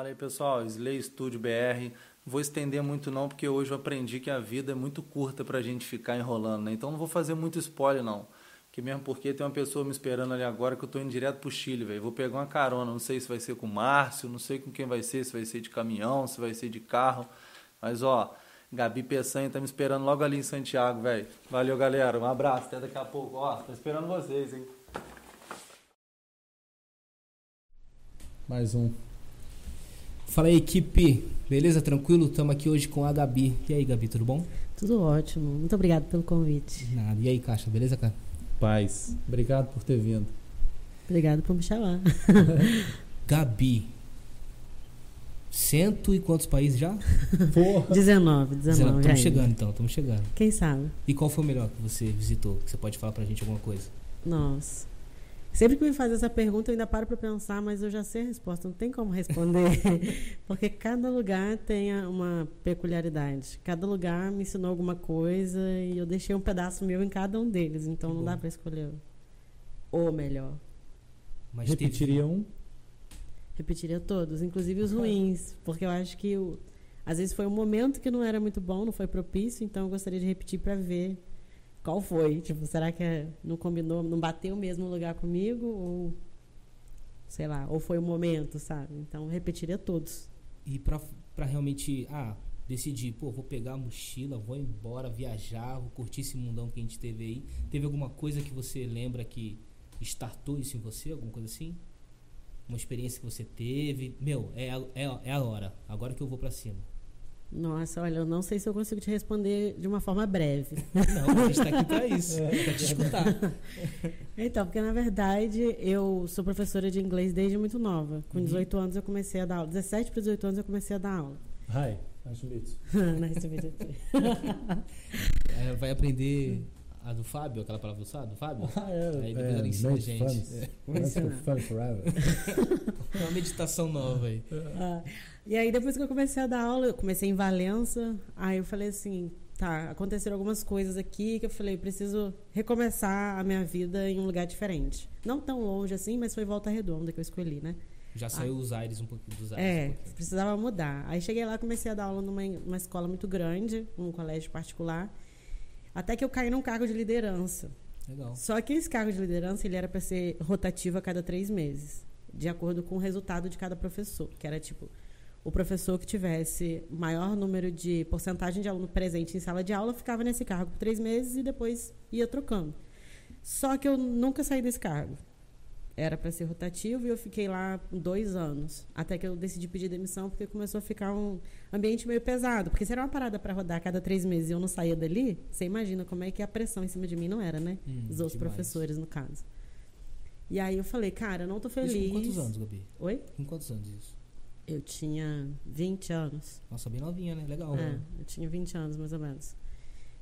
Fala aí, pessoal. Slay Studio BR. Vou estender muito não, porque hoje eu aprendi que a vida é muito curta pra gente ficar enrolando, né? Então não vou fazer muito spoiler, não. Que mesmo porque tem uma pessoa me esperando ali agora que eu tô indo direto pro Chile, velho. Vou pegar uma carona, não sei se vai ser com o Márcio, não sei com quem vai ser, se vai ser de caminhão, se vai ser de carro. Mas, ó, Gabi Peçanha tá me esperando logo ali em Santiago, velho. Valeu, galera. Um abraço, até daqui a pouco. Ó, tô esperando vocês, hein? Mais um. Fala aí, equipe. Beleza? Tranquilo? Estamos aqui hoje com a Gabi. E aí, Gabi, tudo bom? Tudo ótimo. Muito obrigada pelo convite. Nada. E aí, Caixa, beleza, cara? Paz. Obrigado por ter vindo. Obrigado por me chamar. Gabi. Cento e quantos países já? Porra. 19, 19. Estamos chegando então, estamos chegando. Quem sabe? E qual foi o melhor que você visitou? Que você pode falar pra gente alguma coisa? Nossa. Sempre que me faz essa pergunta, eu ainda paro para pensar, mas eu já sei a resposta, não tem como responder. Porque cada lugar tem uma peculiaridade. Cada lugar me ensinou alguma coisa e eu deixei um pedaço meu em cada um deles. Então não dá para escolher o melhor. Mas Repetiria um? Repetiria todos, inclusive os ruins, porque eu acho que o, às vezes foi um momento que não era muito bom, não foi propício, então eu gostaria de repetir para ver qual foi. Tipo, será que é- não combinou, não bateu o mesmo lugar comigo ou sei lá, ou foi o momento, sabe? Então repetiria todos. E pra, pra realmente, ah, decidir, pô, vou pegar a mochila, vou embora, viajar, vou curtir esse mundão que a gente teve aí. Teve alguma coisa que você lembra que startou isso em você? Alguma coisa assim? Uma experiência que você teve? Meu, é, é, é a hora. Agora que eu vou pra cima. Nossa, olha, eu não sei se eu consigo te responder de uma forma breve. Não, a gente tá aqui pra isso. pra te escutar. Então, porque na verdade eu sou professora de inglês desde muito nova. Com Uhum. 18 anos eu comecei a dar aula. 17 para 18 anos eu comecei a dar aula. Hi, nice to meet you. Nice to meet you. É, vai aprender a do Fábio, aquela palavra do Sá- do Fábio? Ah, é. Aí depois ela ensina a make gente. fun. É. Ensinar. fun forever. É uma meditação nova aí. Ah, e aí, depois que eu comecei a dar aula, eu comecei em Valença. Aí eu falei assim: tá, aconteceram algumas coisas aqui que eu falei, preciso recomeçar a minha vida em um lugar diferente. Não tão longe assim, mas foi Volta Redonda que eu escolhi, né? Já saiu os aires um pouquinho dos aires. É, um precisava mudar. Aí cheguei lá, comecei a dar aula numa, numa escola muito grande, um colégio particular. Até que eu caí num cargo de liderança. Legal. Só que esse cargo de liderança ele era para ser rotativo a cada três meses, de acordo com o resultado de cada professor, que era tipo o professor que tivesse maior número de porcentagem de aluno presente em sala de aula ficava nesse cargo por três meses e depois ia trocando. Só que eu nunca saí desse cargo. Era para ser rotativo e eu fiquei lá dois anos. Até que eu decidi pedir demissão porque começou a ficar um ambiente meio pesado. Porque se era uma parada para rodar a cada três meses e eu não saía dali, você imagina como é que a pressão em cima de mim não era, né? Hum, Os outros demais. professores, no caso. E aí eu falei, cara, eu não tô feliz. Isso com quantos anos, Gabi? Oi? Com quantos anos isso? Eu tinha 20 anos. Nossa, bem novinha, né? Legal. É, né? eu tinha 20 anos, mais ou menos.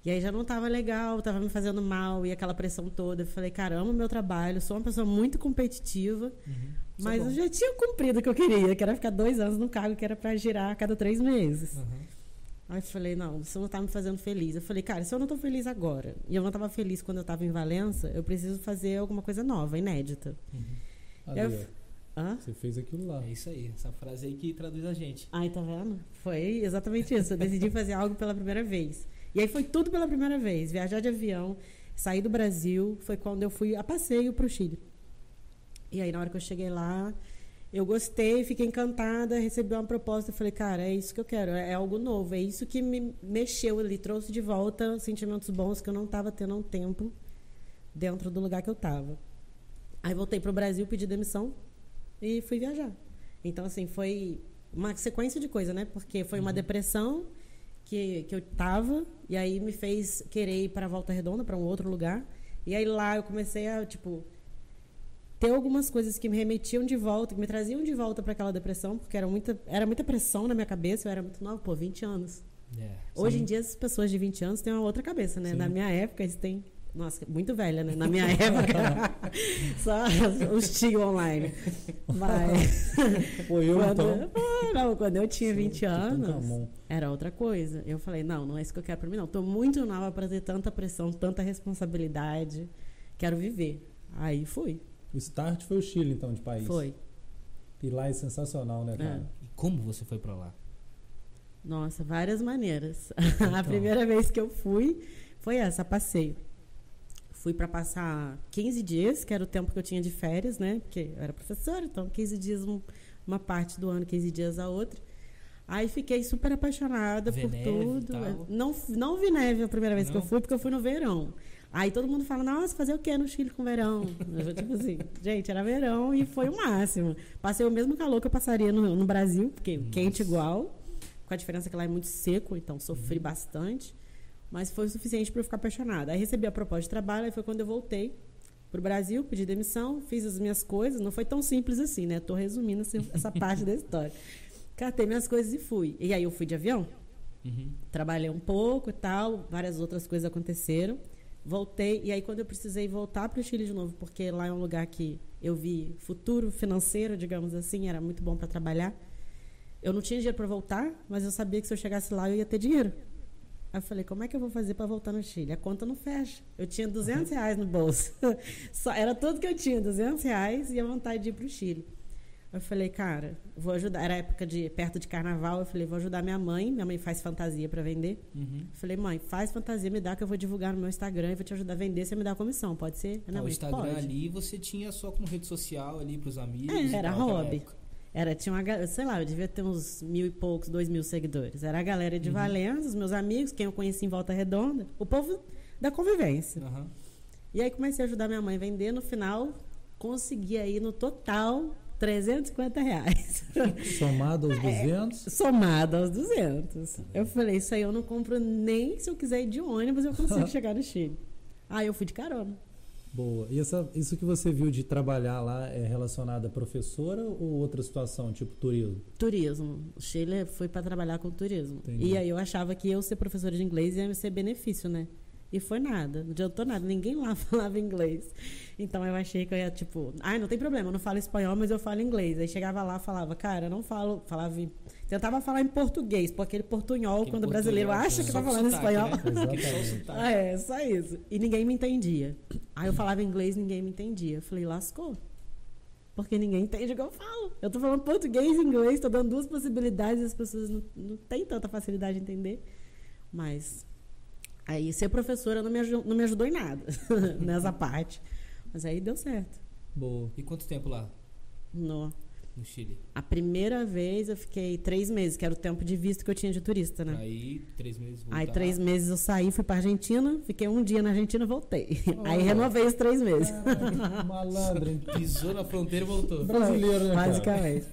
E aí já não tava legal, tava me fazendo mal, e aquela pressão toda. Eu falei, cara, amo meu trabalho, sou uma pessoa muito competitiva, Uhum. Mas é bom. eu já tinha cumprido o que eu queria, que era ficar dois anos no cargo que era pra girar a cada três meses. Uhum. Aí eu falei, não, isso não tá me fazendo feliz. Eu falei, cara, se eu não tô feliz agora, e eu não tava feliz quando eu tava em Valença, eu preciso fazer alguma coisa nova, inédita. Uhum. Ali, Eu-. Hã? Você fez aquilo lá. É isso aí, essa frase aí que traduz a gente. Ai, tá vendo? Foi exatamente isso. Eu decidi fazer algo pela primeira vez. E aí foi tudo pela primeira vez. Viajar de avião, sair do Brasil, foi quando eu fui a passeio pro Chile. E aí, na hora que eu cheguei lá, eu gostei, fiquei encantada, recebi uma proposta. Falei, cara, é isso que eu quero, é algo novo. É isso que me mexeu ali, trouxe de volta sentimentos bons que eu não estava tendo há um tempo dentro do lugar que eu estava. Aí voltei pro Brasil, pedi demissão e fui viajar. Então, assim, foi uma sequência de coisas, né? Porque foi uma depressão que, que eu tava, e aí me fez querer ir para Volta Redonda, para um outro lugar. E aí lá eu comecei a, tipo, ter algumas coisas que me remetiam de volta, que me traziam de volta para aquela depressão, porque era muita, era muita pressão na minha cabeça, eu era muito nova, pô, 20 anos. É. Hoje em dia, as pessoas de 20 anos têm uma outra cabeça, né? Sim. Na minha época, eles têm. Nossa, muito velha, né? Na minha época, só os tio online. Mas. Pô, eu quando, então. Pô, não, quando eu tinha 20 Sim, anos, Tutankamon. era outra coisa. Eu falei, não, não é isso que eu quero pra mim, não. Tô muito nova pra ter tanta pressão, tanta responsabilidade. Quero viver. Aí fui. O start foi o Chile, então, de país. Foi. E lá é sensacional, né, cara? É. E Como você foi pra lá? Nossa, várias maneiras. Então. a primeira vez que eu fui foi essa, passeio. Fui para passar 15 dias, que era o tempo que eu tinha de férias, né? Porque eu era professora, então 15 dias um- uma parte do ano, 15 dias a outra. Aí fiquei super apaixonada Vê por neve tudo. tal? Não, não vi neve a primeira vez que eu Não? fui, porque eu fui no verão. Aí todo mundo fala, nossa, fazer o quê no Chile com verão? Eu, tipo assim, gente, era verão e foi o máximo. Passei o mesmo calor que eu passaria no, no Brasil, porque Nossa. quente igual, com a diferença que lá é muito seco, então Uhum. sofri bastante. Mas foi o suficiente para eu ficar apaixonada. Aí recebi a proposta de trabalho, aí foi quando eu voltei pro Brasil, pedi demissão, fiz as minhas coisas. Não foi tão simples assim, né? Tô resumindo essa, essa parte da história. Catei minhas coisas e fui. E aí eu fui de avião, Uhum. trabalhei um pouco e tal, várias outras coisas aconteceram. Voltei, e aí quando eu precisei voltar para o Chile de novo, porque lá é um lugar que eu vi futuro financeiro, digamos assim, era muito bom para trabalhar. Eu não tinha dinheiro para voltar, mas eu sabia que se eu chegasse lá eu ia ter dinheiro. Aí eu falei, como é que eu vou fazer para voltar no Chile? A conta não fecha. Eu tinha 200 reais no bolso. Só, era tudo que eu tinha, 200 reais e a vontade de ir para o Chile. Eu falei, cara, vou ajudar. Era época de perto de carnaval. Eu falei, vou ajudar minha mãe. Minha mãe faz fantasia para vender. Uhum. Eu falei, mãe, faz fantasia, me dá que eu vou divulgar no meu Instagram e vou te ajudar a vender. Você me dá a comissão, pode ser? Tá, o Instagram pode. ali você tinha só como rede social ali pros amigos. É, era hobby. Era, tinha uma, sei lá, eu devia ter uns mil e poucos, dois mil seguidores. Era a galera de Valença, os meus amigos, quem eu conheci em Volta Redonda, o povo da convivência. Aham. E aí comecei a ajudar minha mãe a vender. No final, consegui aí no total 350 reais. Somado É. aos 200. Somado aos 200. Eu falei, isso aí eu não compro nem se eu quiser ir de ônibus, eu consigo chegar no Chile. Aí eu fui de carona. Boa. E essa, isso que você viu de trabalhar lá é relacionado a professora ou outra situação, tipo turismo? Turismo. O Chile foi para trabalhar com turismo. Entendi. E aí eu achava que eu ser professora de inglês ia ser benefício, né? E foi nada, não adiantou nada, ninguém lá falava inglês. Então eu achei que eu ia, tipo, ai, não tem problema, eu não falo espanhol, mas eu falo inglês. Aí chegava lá, falava, cara, eu não falo, falava, em- tentava falar em português, porque aquele portunhol, Aquele quando o brasileiro acha que tá falando sotaque, espanhol. né? É, só isso. E ninguém me entendia. Aí eu falava inglês, ninguém me entendia. Eu falei, lascou. Porque ninguém entende o que eu falo. Eu tô falando português e inglês, tô dando duas possibilidades e as pessoas não, não têm tanta facilidade de entender. Mas aí ser professora não me ajudou, não me ajudou em nada nessa parte. Mas aí deu certo. Boa. E quanto tempo lá No, no Chile? a primeira vez eu fiquei três meses, que era o tempo de visto que eu tinha de turista, né? Aí, três meses voltar. Aí três meses eu saí, fui pra Argentina, fiquei um dia na Argentina e voltei. Aí Oh. renovei os três meses. Malandro? Pisou na fronteira e voltou. Brasileiro, né? Basicamente.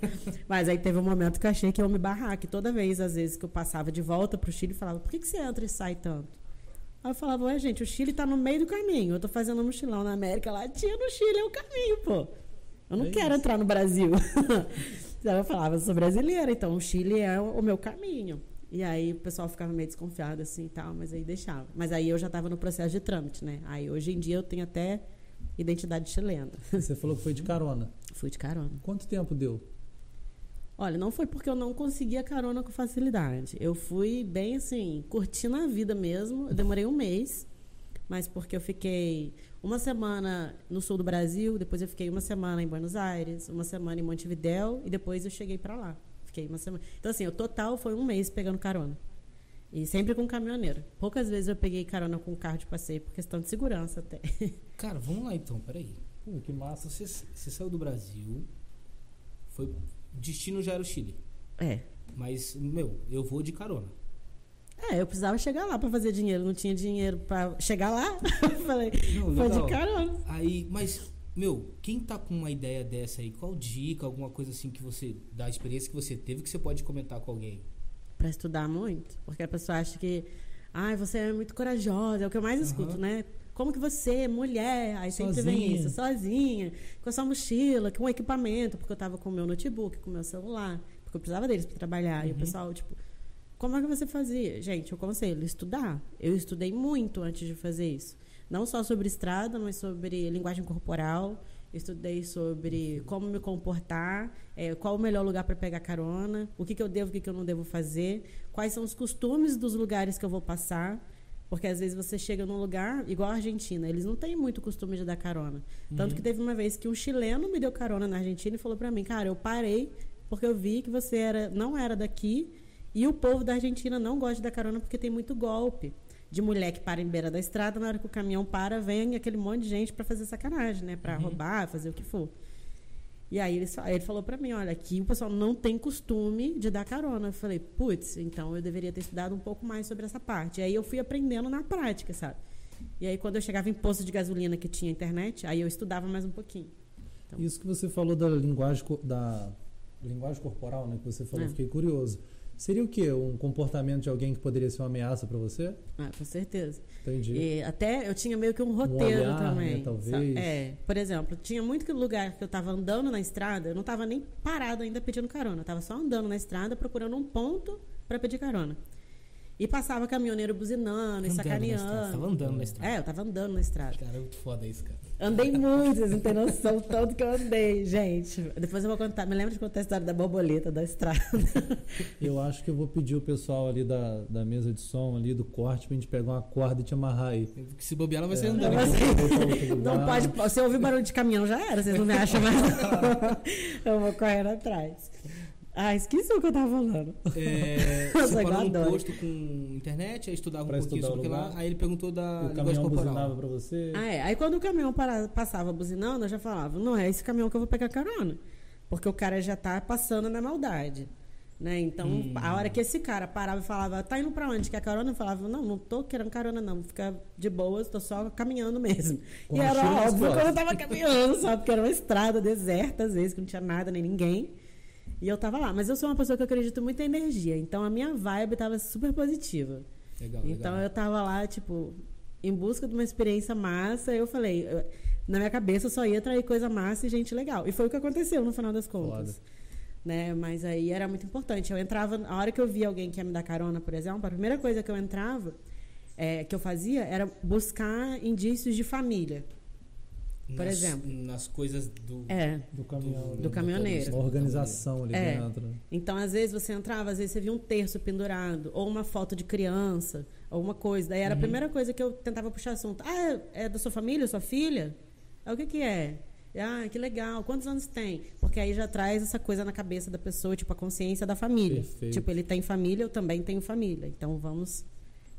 Mas aí teve um momento que eu achei que eu ia me barrar, que toda vez, às vezes, que eu passava de volta pro Chile, eu falava, por que, que você entra e sai tanto? Aí eu falava, ué, gente, o Chile tá no meio do caminho. Eu tô fazendo um mochilão na América Latina, o Chile é o caminho, pô. Eu não É quero isso. entrar no Brasil. Eu falava, eu sou brasileira, então o Chile é o meu caminho. E aí o pessoal ficava meio desconfiado assim e tal, mas aí deixava. Mas aí eu já tava no processo de trâmite, né? Aí hoje em dia eu tenho até identidade chilena. Você falou que foi de carona. Fui de carona. Quanto tempo deu? Olha, não foi porque eu não conseguia carona com facilidade. Eu fui bem assim, curtindo a vida mesmo. Eu demorei um mês, mas porque eu fiquei uma semana no sul do Brasil, depois eu fiquei uma semana em Buenos Aires, uma semana em Montevidéu e depois eu cheguei pra lá. Fiquei uma semana. Então assim, o total foi um mês pegando carona. E sempre com caminhoneiro. Poucas vezes eu peguei carona com carro de passeio por questão de segurança até. Cara, vamos lá então, peraí. Pô, que massa. Você, você saiu do Brasil, foi. Destino já era o Chile. É. Mas, meu, eu vou de carona. É, eu precisava chegar lá pra fazer dinheiro, não tinha dinheiro pra chegar lá. Eu Falei, Não, foi de carona. Aí, mas, meu, quem tá com uma ideia dessa aí, qual dica, alguma coisa assim que você, da experiência que você teve, que você pode comentar com alguém? Pra estudar muito, porque a pessoa acha que, ai, você é muito corajosa, é o que eu mais escuto, Aham. né? Como que você, mulher, aí sempre vem Sozinha. isso, sozinha, com a sua mochila, com equipamento, porque eu tava com o meu notebook, com o meu celular, porque eu precisava deles para trabalhar. E o Uhum. pessoal, tipo, como é que você fazia? Gente, eu conselho, estudar. Eu estudei muito antes de fazer isso. Não só sobre estrada, mas sobre linguagem corporal. Eu estudei sobre como me comportar, eh, qual o melhor lugar para pegar carona, o que, que eu devo, o que, que eu não devo fazer, quais são os costumes dos lugares que eu vou passar. Porque às vezes você chega num lugar, igual a Argentina, eles não têm muito costume de dar carona. Tanto que teve uma vez que um chileno me deu carona na Argentina e falou pra mim, cara, eu parei porque eu vi que você era, não era daqui e o povo da Argentina não gosta de dar carona porque tem muito golpe de mulher que para em beira da estrada, na hora que o caminhão para, vem aquele monte de gente para fazer sacanagem, né? Para roubar, fazer o que for. E aí ele, ele falou para mim, olha, aqui o pessoal não tem costume de dar carona. Eu falei, putz, então eu deveria ter estudado um pouco mais sobre essa parte. E aí eu fui aprendendo na prática, sabe? E aí quando eu chegava em posto de gasolina que tinha internet, aí eu estudava mais um pouquinho. Então, Isso que você falou da linguagem da linguagem corporal, né, que você falou, é. fiquei curioso. Seria o quê? Um comportamento de alguém que poderia ser uma ameaça para você? Ah, com certeza. Entendi. E até eu tinha meio que um roteiro um olhar, também. Né, talvez. É, por exemplo, tinha muito lugar que eu estava andando na estrada, eu não estava nem parado ainda pedindo carona, eu estava só andando na estrada procurando um ponto para pedir carona. E passava caminhoneiro buzinando e sacaneando. Tava andando na estrada. É, eu tava andando na estrada. Cara, é muito foda isso, cara. Andei muito, vocês não têm noção tanto que eu andei, gente. Depois eu vou contar. Me lembro de contar a história da borboleta da estrada. Eu acho que eu vou pedir o pessoal ali da, da mesa de som, ali do corte, pra gente pegar uma corda e te amarrar aí. Porque se bobear, ela vai ser é, andando. Não, não pode. Se eu ouvir barulho de caminhão, já era. Vocês não me acham mais. eu vou correndo atrás. Ah, esqueci o que eu tava falando. É, você parou num posto com internet, aí estudava pra um pouquinho sobre lá, aí ele perguntou da o linguagem corporal. buzinava pra você? Ah, é. Aí quando o caminhão para, passava buzinando, eu já falava, não é esse caminhão que eu vou pegar carona. Porque o cara já tá passando na maldade. Né? Então, hum. a hora que esse cara parava e falava, tá indo pra onde? Quer carona? Eu falava, não, não tô querendo carona, não. Fica de boas, tô só caminhando mesmo. Com e era óbvio que eu tava caminhando, só porque era uma estrada deserta, às vezes, que não tinha nada nem ninguém. E eu tava lá. Mas eu sou uma pessoa que acredito muito em energia. Então a minha vibe tava super positiva. Legal, então legal. eu tava lá, tipo, em busca de uma experiência massa. Eu falei, eu, na minha cabeça eu só ia atrair coisa massa e gente legal. E foi o que aconteceu no final das contas. Né? Mas aí era muito importante. Eu entrava, a hora que eu via alguém que ia me dar carona, por exemplo, a primeira coisa que eu entrava, é, que eu fazia, era buscar indícios de família. Por nas, exemplo. Nas coisas do, é, do, caminhão, do, do caminhoneiro. Uma organização ali é. dentro. Então, às vezes, você entrava, às vezes você via um terço pendurado, ou uma foto de criança, ou uma coisa. Daí era uhum. a primeira coisa que eu tentava puxar assunto. Ah, é da sua família, sua filha? É o que, que é? Ah, que legal. Quantos anos tem? Porque aí já traz essa coisa na cabeça da pessoa, tipo, a consciência da família. Perfeito. Tipo, ele tem família, eu também tenho família. Então, vamos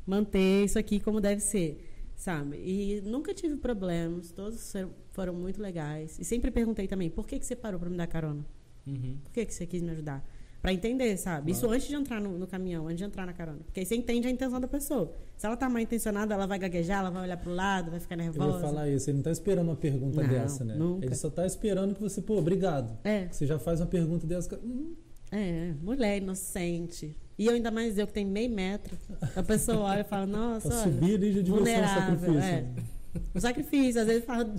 manter isso aqui como deve ser sabe? E nunca tive problemas, todos foram muito legais. E sempre perguntei também, por que, que você parou para me dar carona? Uhum. Por que, que você quis me ajudar? Para entender, sabe? Claro. Isso antes de entrar no, no, caminhão, antes de entrar na carona. Porque aí você entende a intenção da pessoa. Se ela tá mal intencionada, ela vai gaguejar, ela vai olhar pro lado, vai ficar nervosa. Eu ia falar isso, ele não tá esperando uma pergunta não, dessa, né? Nunca. Ele só tá esperando que você, pô, obrigado. É. Você já faz uma pergunta dessa. Hum. É, mulher inocente. E eu ainda mais eu que tenho meio metro. A pessoa olha e fala, nossa, olha, subir ali já devia ser um sacrifício. É. Um sacrifício, às vezes fala,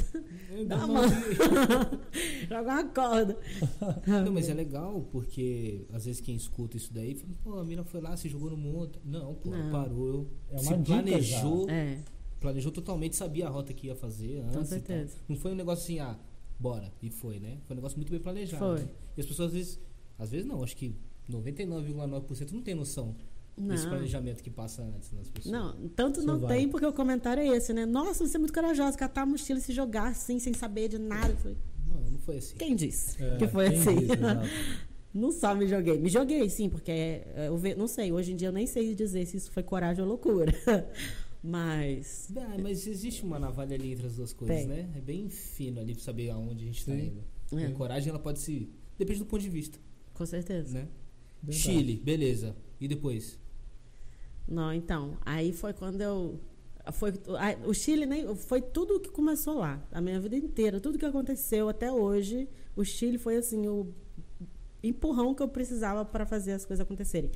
dá uma mão, joga uma corda. Não, mas é legal, porque às vezes quem escuta isso daí fala, pô, a mina foi lá, se jogou no monte. Não, pô, Não. parou. É se planejou. É. Planejou totalmente, sabia a rota que ia fazer antes. Com certeza. Não foi um negócio assim, ah, bora, e foi, né? Foi um negócio muito bem planejado. Foi. Né? E as pessoas às vezes, às vezes não, acho que 99,9% não tem noção não. desse planejamento que passa antes nas pessoas. Não, tanto não vai. tem porque o comentário é esse, né? Nossa, você é muito corajosa, catar a mochila e se jogar assim, sem saber de nada. Não, não foi assim. Quem disse é, que foi assim? Disse, não só me joguei. Me joguei, sim, porque é, eu não sei, hoje em dia eu nem sei dizer se isso foi coragem ou loucura. Mas. É, mas existe uma navalha ali entre as duas coisas, tem. né? É bem fino ali pra saber aonde a gente está indo. É. A coragem, ela pode se. Depende do ponto de vista. Com certeza. Né? Chile, beleza. E depois? Não, então. Aí foi quando eu. Foi, o Chile nem, foi tudo que começou lá, a minha vida inteira, tudo que aconteceu até hoje. O Chile foi assim o empurrão que eu precisava para fazer as coisas acontecerem.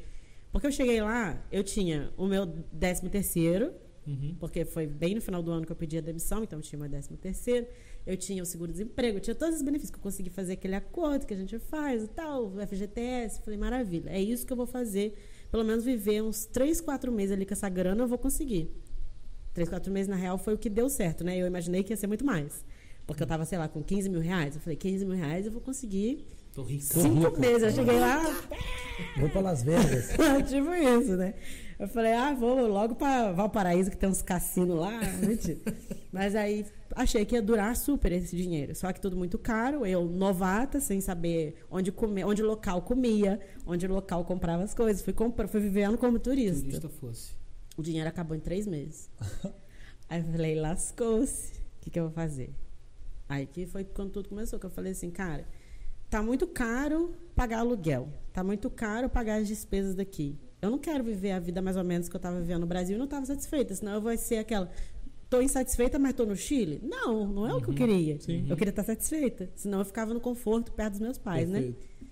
Porque eu cheguei lá, eu tinha o meu décimo terceiro, uhum. porque foi bem no final do ano que eu pedi a demissão, então eu tinha meu décimo terceiro eu tinha o seguro-desemprego, eu tinha todos os benefícios que eu consegui fazer aquele acordo que a gente faz e tal, o FGTS. Falei, maravilha, é isso que eu vou fazer. Pelo menos viver uns 3, 4 meses ali com essa grana eu vou conseguir. 3, 4 meses, na real, foi o que deu certo, né? Eu imaginei que ia ser muito mais. Porque eu tava, sei lá, com 15 mil reais. Eu falei, 15 mil reais eu vou conseguir. Tô rica. Cinco Tô rico. meses. Eu cheguei lá. Vou para Las Vegas. tipo isso, né? Eu falei, ah, vou logo para Valparaíso, que tem uns cassinos lá. Mentira. Mas aí achei que ia durar super esse dinheiro. Só que tudo muito caro. Eu, novata, sem saber onde comer, onde local comia, onde local comprava as coisas. Fui, compra, fui vivendo como turista. Turista fosse. O dinheiro acabou em três meses. aí eu falei, lascou-se. O que, que eu vou fazer? Aí que foi quando tudo começou, que eu falei assim, cara, tá muito caro pagar aluguel. Tá muito caro pagar as despesas daqui eu não quero viver a vida mais ou menos que eu estava vivendo no Brasil e não estava satisfeita, senão eu vou ser aquela. Estou insatisfeita, mas estou no Chile? Não, não é o que eu uhum. queria. Sim. Eu queria estar satisfeita. Senão eu ficava no conforto perto dos meus pais, né? Perfeito. né?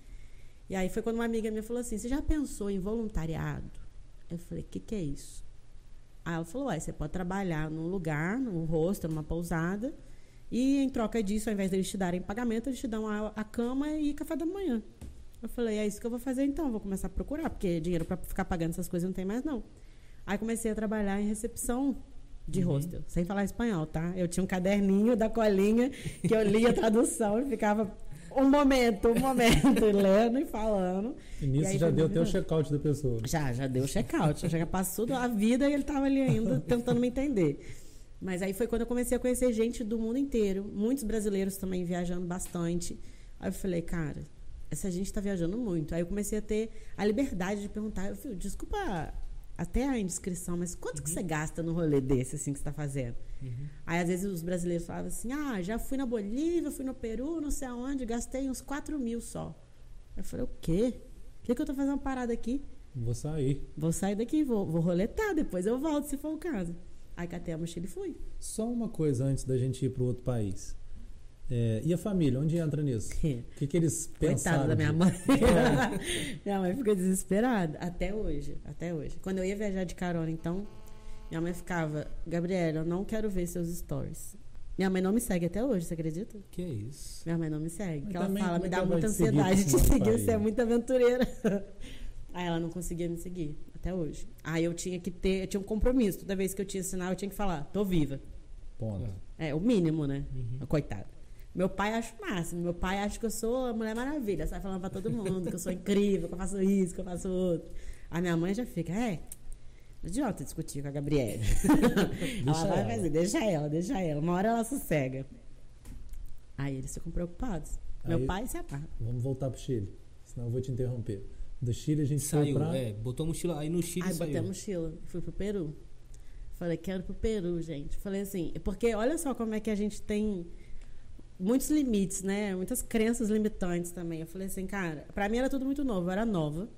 E aí foi quando uma amiga minha falou assim: Você já pensou em voluntariado? Eu falei: O que, que é isso? Aí ela falou: Ué, você pode trabalhar num lugar, num hostel, numa pousada, e em troca disso, ao invés deles te darem pagamento, eles te dão a, a cama e café da manhã. Eu falei, é isso que eu vou fazer então, vou começar a procurar, porque dinheiro para ficar pagando essas coisas não tem mais não. Aí comecei a trabalhar em recepção de uhum. hostel, sem falar espanhol, tá? Eu tinha um caderninho da colinha que eu lia a tradução e ficava um momento, um momento, lendo e falando. E nisso e já deu até o check-out da pessoa. Já, já deu o check-out. Já passou a vida e ele estava ali ainda tentando me entender. Mas aí foi quando eu comecei a conhecer gente do mundo inteiro, muitos brasileiros também viajando bastante. Aí eu falei, cara, essa gente está viajando muito. Aí eu comecei a ter a liberdade de perguntar, eu falei, desculpa até a indiscrição, mas quanto uhum. que você gasta no rolê desse, assim, que você está fazendo? Uhum. Aí, às vezes, os brasileiros falavam assim, ah, já fui na Bolívia, fui no Peru, não sei aonde, gastei uns 4 mil só. Eu falei, o quê? Por que, que eu estou fazendo uma parada aqui? Vou sair. Vou sair daqui, vou, vou roletar, depois eu volto, se for o caso. Aí catei a mochila e fui. Só uma coisa antes da gente ir para outro país. É, e a família, onde entra nisso? O que, que eles pensaram? Coitada da minha mãe. minha mãe ficou desesperada. Até hoje, até hoje. Quando eu ia viajar de carona, então, minha mãe ficava, Gabriela, eu não quero ver seus stories. Minha mãe não me segue até hoje, você acredita? Que isso? Minha mãe não me segue. Porque ela fala, me dá muita ansiedade de seguir, você é muito aventureira. Aí ela não conseguia me seguir, até hoje. Aí eu tinha que ter, eu tinha um compromisso. Toda vez que eu tinha sinal, eu tinha que falar, tô viva. Ponto. É, o mínimo, né? Uhum. Coitado. Meu pai acha o máximo. Meu pai acha que eu sou a Mulher Maravilha. Sai falando pra todo mundo que eu sou incrível, que eu faço isso, que eu faço outro. A minha mãe já fica, é. Não adianta discutir com a Gabriela. ela vai ela. fazer, deixa ela, deixa ela. Uma hora ela sossega. Aí eles ficam preocupados. Aí, Meu pai se aparta. Vamos voltar pro Chile, senão eu vou te interromper. Do Chile a gente saiu. Pra... É, botou a mochila. Aí no Chile aí saiu. botei a mochila. Fui pro Peru. Falei, quero pro Peru, gente. Falei assim, porque olha só como é que a gente tem muitos limites, né? Muitas crenças limitantes também. Eu falei assim, cara, para mim era tudo muito novo, eu era nova.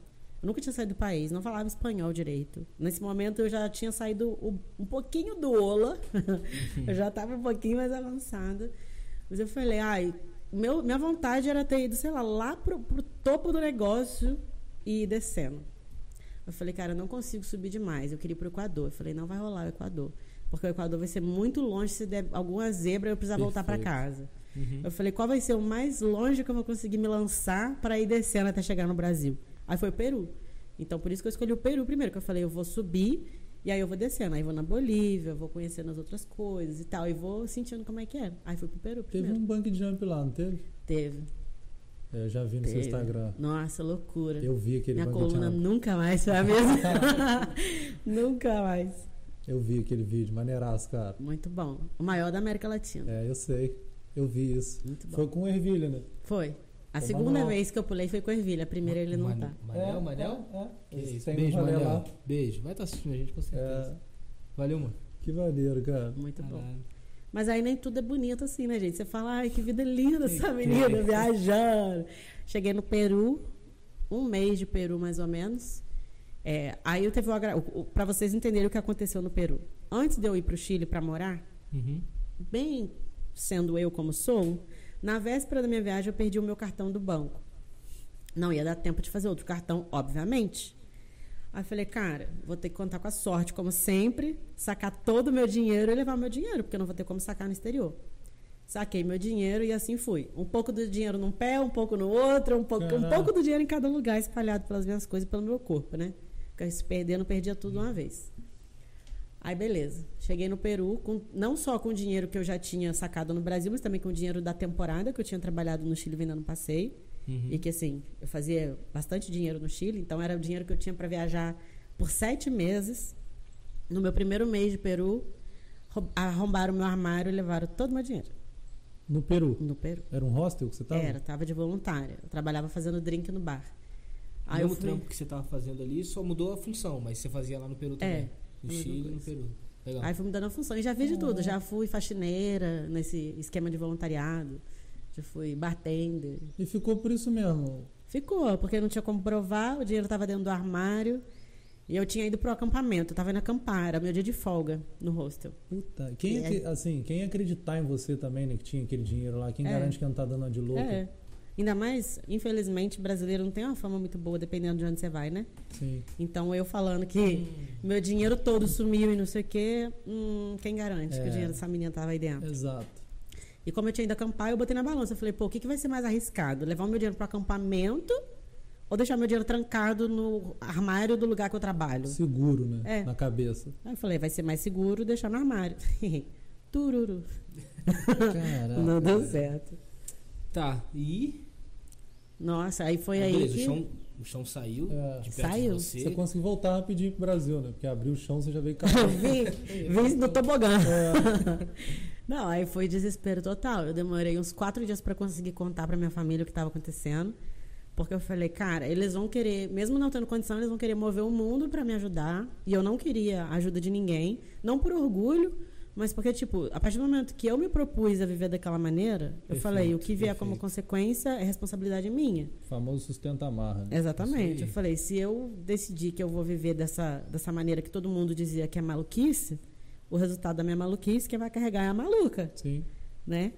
Eu nunca tinha saído do país, não falava espanhol direito. Nesse momento eu já tinha saído um pouquinho do Ola, eu já estava um pouquinho mais avançada. Mas eu falei, ai, meu, minha vontade era ter ido, sei lá, lá pro, pro topo do negócio e ir descendo. Eu falei, cara, eu não consigo subir demais. Eu queria ir pro Equador. Eu falei, não vai rolar o Equador. Porque o Equador vai ser muito longe. Se der alguma zebra, eu precisar voltar para casa. Uhum. Eu falei, qual vai ser o mais longe que eu vou conseguir me lançar para ir descendo até chegar no Brasil? Aí foi o Peru. Então, por isso que eu escolhi o Peru primeiro, que eu falei, eu vou subir e aí eu vou descendo. Aí vou na Bolívia, vou conhecendo as outras coisas e tal. E vou sentindo como é que é. Aí fui pro Peru primeiro. Teve um bank jump lá, não teve? Teve. É, eu já vi no teve. seu Instagram. Nossa, loucura. Eu vi aquele Minha coluna jump. nunca mais foi a mesma. nunca mais. Eu vi aquele vídeo, maneiraço, cara. Muito bom. O maior da América Latina. É, eu sei. Eu vi isso. Muito bom. Foi com ervilha, né? Foi. A foi segunda manual. vez que eu pulei foi com ervilha. A primeira ele não Man, tá. Manel, é, Manel? É, é. isso. Beijo, Manel. Lá. Beijo. Vai estar tá assistindo a gente com certeza. É. Valeu, mano. Que maneiro, cara. Muito Caralho. bom. Mas aí nem tudo é bonito assim, né, gente? Você fala, ai, que vida linda essa menina viajando. Cheguei no Peru, um mês de Peru mais ou menos. É, aí eu teve o, para vocês entenderem o que aconteceu no Peru. Antes de eu ir para o Chile para morar, uhum. bem sendo eu como sou, na véspera da minha viagem eu perdi o meu cartão do banco. Não ia dar tempo de fazer outro cartão, obviamente. Aí eu falei, cara, vou ter que contar com a sorte, como sempre, sacar todo o meu dinheiro e levar meu dinheiro, porque eu não vou ter como sacar no exterior. Saquei meu dinheiro e assim fui. Um pouco do dinheiro num pé, um pouco no outro, um pouco, um pouco do dinheiro em cada lugar, espalhado pelas minhas coisas e pelo meu corpo, né? Porque se perder, não perdia tudo uma vez. Aí, beleza. Cheguei no Peru, com, não só com o dinheiro que eu já tinha sacado no Brasil, mas também com o dinheiro da temporada que eu tinha trabalhado no Chile vendendo passeio. Uhum. E que, assim, eu fazia bastante dinheiro no Chile, então era o dinheiro que eu tinha para viajar por sete meses. No meu primeiro mês de Peru, arrombaram o meu armário e levaram todo o meu dinheiro No Peru. no Peru. Era um hostel que você tava? Era, tava de voluntária. Eu trabalhava fazendo drink no bar. O Aí eu mesmo fui... trampo que você tava fazendo ali só mudou a função, mas você fazia lá no Peru também. É, no mesma Chile e no. Peru. Legal. Aí fui mudando a função. E já fiz de tudo. Já fui faxineira nesse esquema de voluntariado. Já fui bartender. E ficou por isso mesmo. Ficou, porque não tinha como provar, o dinheiro estava dentro do armário. E eu tinha ido pro acampamento, eu tava indo acampar, era meu dia de folga no hostel. Puta, quem, É. assim, quem acreditar em você também, né, que tinha aquele dinheiro lá, quem É. garante que não tá dando uma de louco? É. Ainda mais, infelizmente, brasileiro não tem uma fama muito boa, dependendo de onde você vai, né? Sim. Então eu falando que meu dinheiro todo sumiu e não sei o quê, hum, quem garante que É. o dinheiro dessa menina tava aí dentro? Exato. E como eu tinha ido acampar, eu botei na balança. Eu falei, pô, o que, que vai ser mais arriscado? Levar o meu dinheiro pro acampamento ou deixar meu dinheiro trancado no armário do lugar que eu trabalho? Seguro, né? É. Na cabeça. Aí eu falei, vai ser mais seguro deixar no armário. Tururu. Caraca. Não deu certo. Tá, e. Nossa, aí foi Ah, aí beleza, que... o, chão, o chão saiu É. de perto Saiu. de você. Você conseguiu voltar rapidinho pro Brasil, né? Porque abriu o chão, você já veio Eu caindo. vim, vim no tobogã. É. Não, aí foi desespero total. Eu demorei uns quatro dias pra conseguir contar pra minha família o que estava acontecendo. Porque eu falei, cara, eles vão querer, mesmo não tendo condição, eles vão querer mover o mundo pra me ajudar. E eu não queria a ajuda de ninguém. Não por orgulho, mas porque, tipo, a partir do momento que eu me propus a viver daquela maneira, eu Perfeito, falei, o que vier como perfeito. consequência é responsabilidade minha. O famoso sustenta amarra. Né? Exatamente. Eu falei, se eu decidir que eu vou viver dessa, dessa maneira que todo mundo dizia que é maluquice, o resultado da minha maluquice, quem vai carregar é a maluca, Sim. né?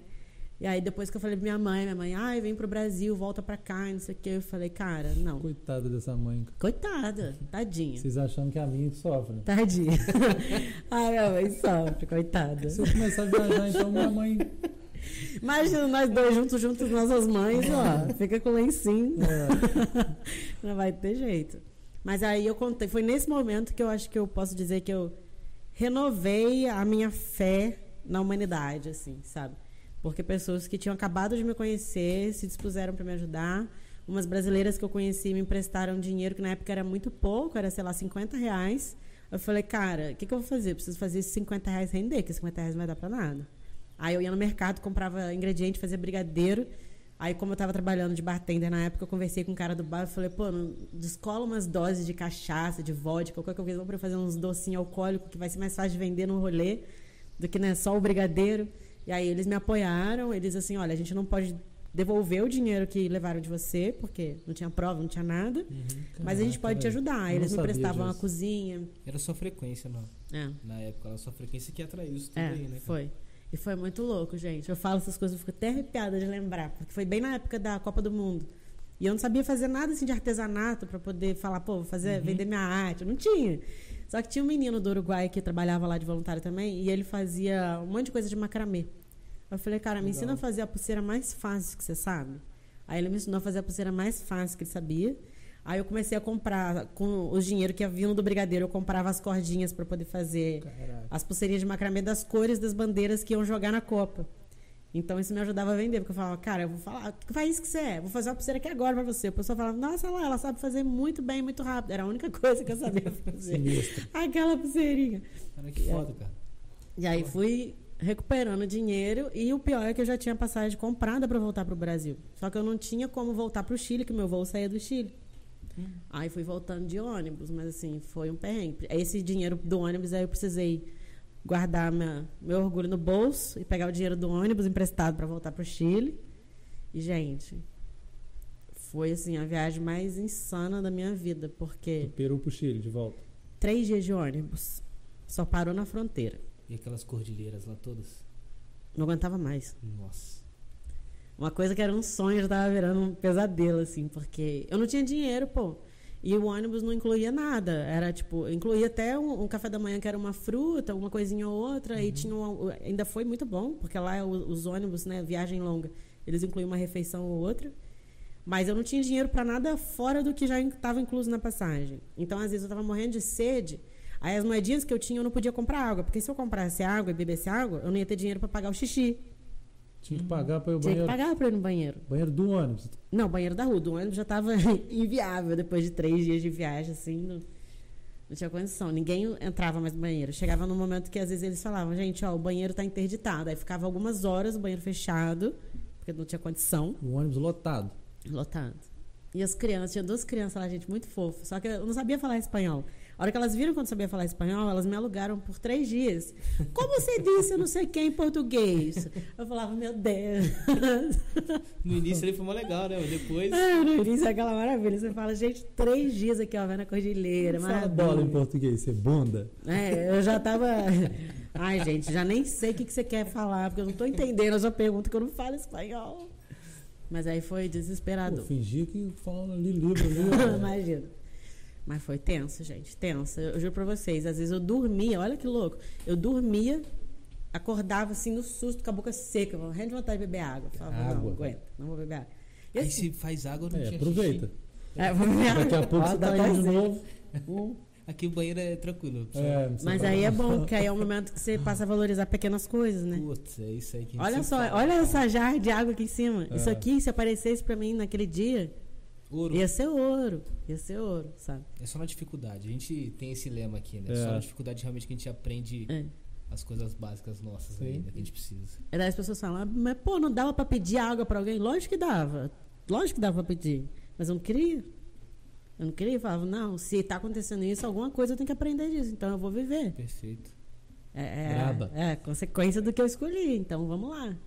E aí depois que eu falei pra minha mãe, minha mãe, ai, vem pro Brasil, volta pra cá, e não sei o que, eu falei, cara, não. Coitada dessa mãe. Coitada, tadinha. Vocês achando que é a minha sofre. Tadinha. ai, minha mãe sofre, coitada. Se eu começar a viajar, então minha mãe. Imagina nós dois juntos, juntos nossas mães, ó. Fica com lencinho. É, Não vai ter jeito. Mas aí eu contei, foi nesse momento que eu acho que eu posso dizer que eu renovei a minha fé na humanidade, assim, sabe? Porque pessoas que tinham acabado de me conhecer se dispuseram para me ajudar. Umas brasileiras que eu conheci me emprestaram dinheiro, que na época era muito pouco, era, sei lá, 50 reais. Eu falei, cara, o que, que eu vou fazer? Eu preciso fazer esses 50 reais render, que 50 reais não vai dar para nada. Aí eu ia no mercado, comprava ingrediente, fazia brigadeiro. Aí, como eu tava trabalhando de bartender na época, eu conversei com o cara do bar e falei, pô, descola umas doses de cachaça, de vodka, qualquer coisa eu fazer uns docinhos alcoólicos que vai ser mais fácil de vender no rolê do que né, só o brigadeiro. E aí eles me apoiaram, eles assim, olha, a gente não pode devolver o dinheiro que levaram de você, porque não tinha prova, não tinha nada, mas a gente Caraca, pode te ajudar. Eles não me sabia emprestavam a disso. cozinha. Era sua frequência na, É. na época, era sua frequência que atraiu isso tudo É, aí, né? cara? foi. E foi muito louco, gente. Eu falo essas coisas, eu fico até arrepiada de lembrar, porque foi bem na época da Copa do Mundo. E eu não sabia fazer nada assim de artesanato para poder falar, pô, vou fazer, vender minha arte. Eu não tinha. Só que tinha um menino do Uruguai que trabalhava lá de voluntário também, e ele fazia um monte de coisa de macramê. Eu falei, cara, me ensina a fazer a pulseira mais fácil que você sabe. Aí ele me ensinou a fazer a pulseira mais fácil que ele sabia. Aí eu comecei a comprar, com os dinheiro que ia vindo do brigadeiro, eu comprava as cordinhas para poder fazer Caraca. as pulseirinhas de macramê das cores das bandeiras que iam jogar na Copa. Então isso me ajudava a vender, porque eu falava, cara, eu vou falar, que país que você é? Vou fazer uma pulseira aqui agora pra você. A pessoa falava, nossa, lá, ela sabe fazer muito bem, muito rápido. Era a única coisa que eu sabia fazer. Sinistro. Aquela pulseirinha. Cara, que foda, cara. E aí fui recuperando dinheiro e o pior é que eu já tinha passagem comprada para voltar pro Brasil. Só que eu não tinha como voltar pro Chile, que meu voo saía do Chile. Aí fui voltando de ônibus, mas assim, foi um perrengue. Esse dinheiro do ônibus aí eu precisei guardar minha, meu orgulho no bolso e pegar o dinheiro do ônibus emprestado para voltar pro Chile. E gente, foi assim a viagem mais insana da minha vida, porque Do Peru pro Chile, de volta. três dias de ônibus, só parou na fronteira. E aquelas cordilheiras lá todas? Não aguentava mais. Nossa. Uma coisa que era um sonho já tava virando um pesadelo, assim, porque eu não tinha dinheiro, pô. E o ônibus não incluía nada. Era tipo, incluía até um, um café da manhã que era uma fruta, uma coisinha ou outra, e tinha um, ainda foi muito bom, porque lá os ônibus, né, viagem longa, eles incluíam uma refeição ou outra. Mas eu não tinha dinheiro para nada fora do que já estava incluso na passagem. Então, às vezes, eu estava morrendo de sede. Aí, as moedinhas que eu tinha, eu não podia comprar água. Porque se eu comprasse água e bebesse água, eu não ia ter dinheiro para pagar o xixi. Tinha que pagar para ir ao Tinha que banheiro. pagar pra ir no banheiro. Banheiro do ônibus. Não, banheiro da rua. Do ônibus já tava inviável depois de três dias de viagem, assim. Não, não tinha condição. Ninguém entrava mais no banheiro. Chegava num momento que às vezes eles falavam, gente, ó, o banheiro tá interditado. Aí ficava algumas horas o banheiro fechado, porque não tinha condição. O ônibus lotado. Lotado. E as crianças, tinha duas crianças lá, gente, muito fofas. Só que eu não sabia falar espanhol. A hora que elas viram que eu não sabia falar espanhol, elas me alugaram por três dias. Como você disse, eu não sei quem em português? Eu falava, meu Deus. No início ele foi mó legal, né? Mas depois. Ah, no início é aquela maravilha. Você fala, gente, três dias aqui, ó, vendo a cordilheira. Fala maravilha. bola em português, você bunda. É, eu já tava. Ai, gente, já nem sei o que, que você quer falar, porque eu não tô entendendo a sua pergunta, que eu não falo espanhol. Mas aí foi Pô, desesperador. fingi que falando ali livro ó. Imagina. Mas foi tenso, gente, tenso. Eu, eu juro pra vocês, às vezes eu dormia, olha que louco. Eu dormia, acordava assim no susto, com a boca seca, morrendo de vontade de beber água. Eu Falava, não, Água. não aguento, não vou beber água. E Aí assim, se faz água, não É, tinha aproveita. xixi. é, vou beber água. Daqui a pouco você tá tá indo de novo. Hum. Aqui o banheiro é tranquilo. É, não Mas aí é bom, porque aí é o momento que você passa a valorizar pequenas coisas, né? Putz, é isso aí que Olha só, fala, olha essa jarra de água aqui em cima. É. Isso aqui, se aparecesse pra mim naquele dia, Ouro. ia ser ouro. Ia ser ouro, sabe? É só na dificuldade. A gente tem esse lema aqui, né? É. Só na dificuldade realmente que a gente aprende É. as coisas básicas nossas Sim. ainda que a gente precisa. E daí as pessoas falam, "Ah, mas pô, não dava pra pedir água pra alguém? Lógico que dava. Lógico que dava pra pedir. Mas eu não queria. Eu não queria. Eu falava, não, se tá acontecendo isso, alguma coisa eu tenho que aprender disso. Então eu vou viver. Perfeito. É, é, é consequência do que eu escolhi. Então vamos lá.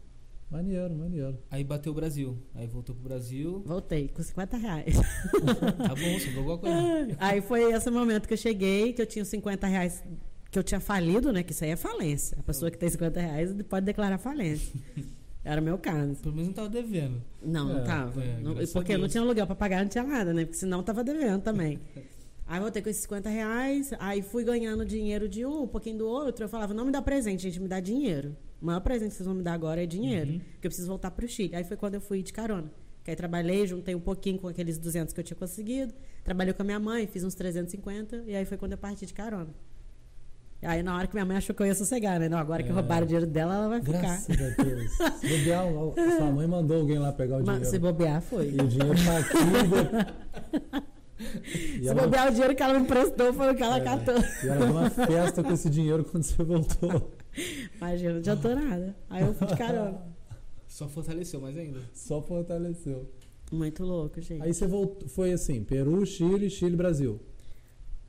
Maneiro, maneiro. Aí bateu o Brasil. Aí voltou pro Brasil. Voltei com 50 reais. Tá bom, sobrou alguma coisa. Aí foi esse momento que eu cheguei, que eu tinha os 50 reais que eu tinha falido, né? Que isso aí é falência. A pessoa que tem 50 reais pode declarar falência. Era o meu caso. Pelo menos não tava devendo. Não, não É, tava. é, Não- porque eu não tinha aluguel pra pagar, não tinha nada, né? Porque senão tava devendo também. Aí voltei com esses 50 reais, aí fui ganhando dinheiro de um, um pouquinho do outro. Eu falava, não me dá presente, gente, me dá dinheiro. O maior presente que vocês vão me dar agora é dinheiro, Uhum. porque eu preciso voltar pro Chile. Aí foi quando eu fui de carona. Que aí trabalhei, juntei um pouquinho com aqueles 200 que eu tinha conseguido. Trabalhei com a minha mãe, fiz uns 350, e aí foi quando eu parti de carona. Aí na hora que minha mãe achou que eu ia sossegar, né? Não, agora que É. roubaram o dinheiro dela, ela vai ficar. Graças a Deus. Se bobear, o- o- sua mãe mandou alguém lá pegar o Mas dinheiro. se bobear, foi. E o dinheiro tá aqui. e, Se ela, bobear o dinheiro que ela me emprestou foi o que ela É. catou. e ela deu uma festa com esse dinheiro quando você voltou. Imagina, não adiantou nada. Aí eu fui de carona. Só fortaleceu mais ainda. Só fortaleceu. Muito louco, gente. Aí você voltou, foi assim, Peru, Chile, Chile, Brasil.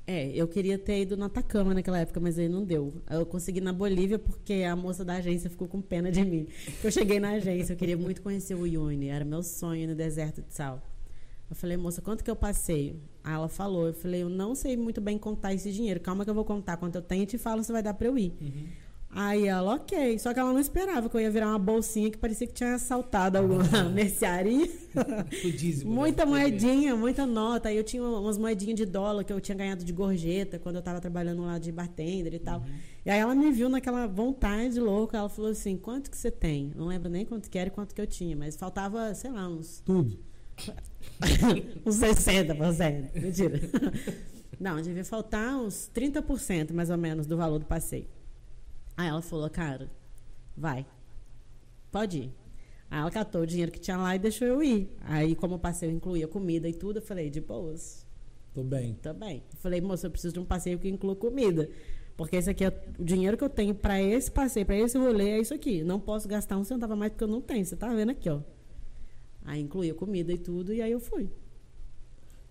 É, eu queria ter ido no Atacama naquela época, mas aí não deu. Eu consegui na Bolívia porque a moça da agência ficou com pena de mim. Eu cheguei na agência, eu queria muito conhecer o Uyuni, era meu sonho no deserto de sal. Eu falei, moça, quanto que eu passeio? Aí ela falou, eu falei, eu não sei muito bem contar esse dinheiro, calma que eu vou contar quanto eu tenho e te falo se vai dar pra eu ir. Aí ela, ok. Só que ela não esperava que eu ia virar uma bolsinha que parecia que tinha assaltado alguma mercearia. O dízimo. Muita né? moedinha, muita nota. Aí eu tinha umas moedinhas de dólar que eu tinha ganhado de gorjeta quando eu tava trabalhando lá de bartender e tal. E aí ela me viu naquela vontade louca. Ela falou assim: quanto que você tem? Não lembro nem quanto que era e quanto que eu tinha, mas faltava, sei lá, uns, Tudo. uns 60%. Mentira. Não, devia faltar uns 30% mais ou menos do valor do passeio. Aí ela falou, cara, vai. Pode ir. Aí ela catou o dinheiro que tinha lá e deixou eu ir. Aí, como o passeio incluía comida e tudo, eu falei, de boas, Tô bem. tá bem. Eu falei, moça, eu preciso de um passeio que inclua comida. Porque esse aqui é o dinheiro que eu tenho pra esse passeio, pra esse rolê, é isso aqui. Não posso gastar um centavo a mais porque eu não tenho. Você tá vendo aqui, ó. Aí incluía comida e tudo, e aí eu fui.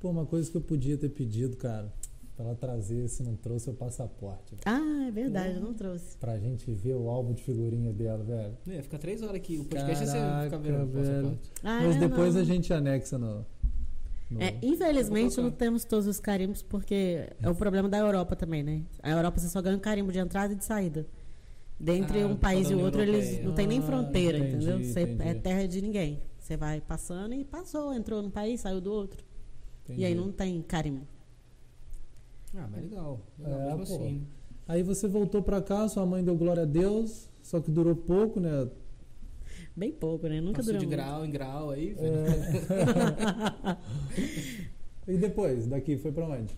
Pô, uma coisa que eu podia ter pedido, cara, pra ela trazer, se não trouxe, é o passaporte. Ah, é verdade, eu não trouxe. Pra gente ver o álbum de figurinha dela, velho. Não, ia ficar três horas aqui. O podcast ia Caraca, ser ficar vendo o velho. passaporte. Ah, Mas é, depois não. a gente anexa no. no- É, infelizmente não temos todos os carimbos, porque é o problema da Europa também, né? A Europa você só ganha um carimbo de entrada e de saída. Dentre Ah, um por país e outro, eles não tem nem Ah, fronteira, entendi, entendeu? Você entendi. é terra de ninguém. Você vai passando e passou, entrou num país, saiu do outro. E aí Entendi. não tem carimbo. Ah, mas legal. legal É, mesmo pô. assim. Aí você voltou pra cá, sua mãe deu glória a Deus, só que durou pouco, né? Bem pouco, né? Nunca Passou durou de muito. grau em grau aí. É. velho. e depois, daqui foi pra onde?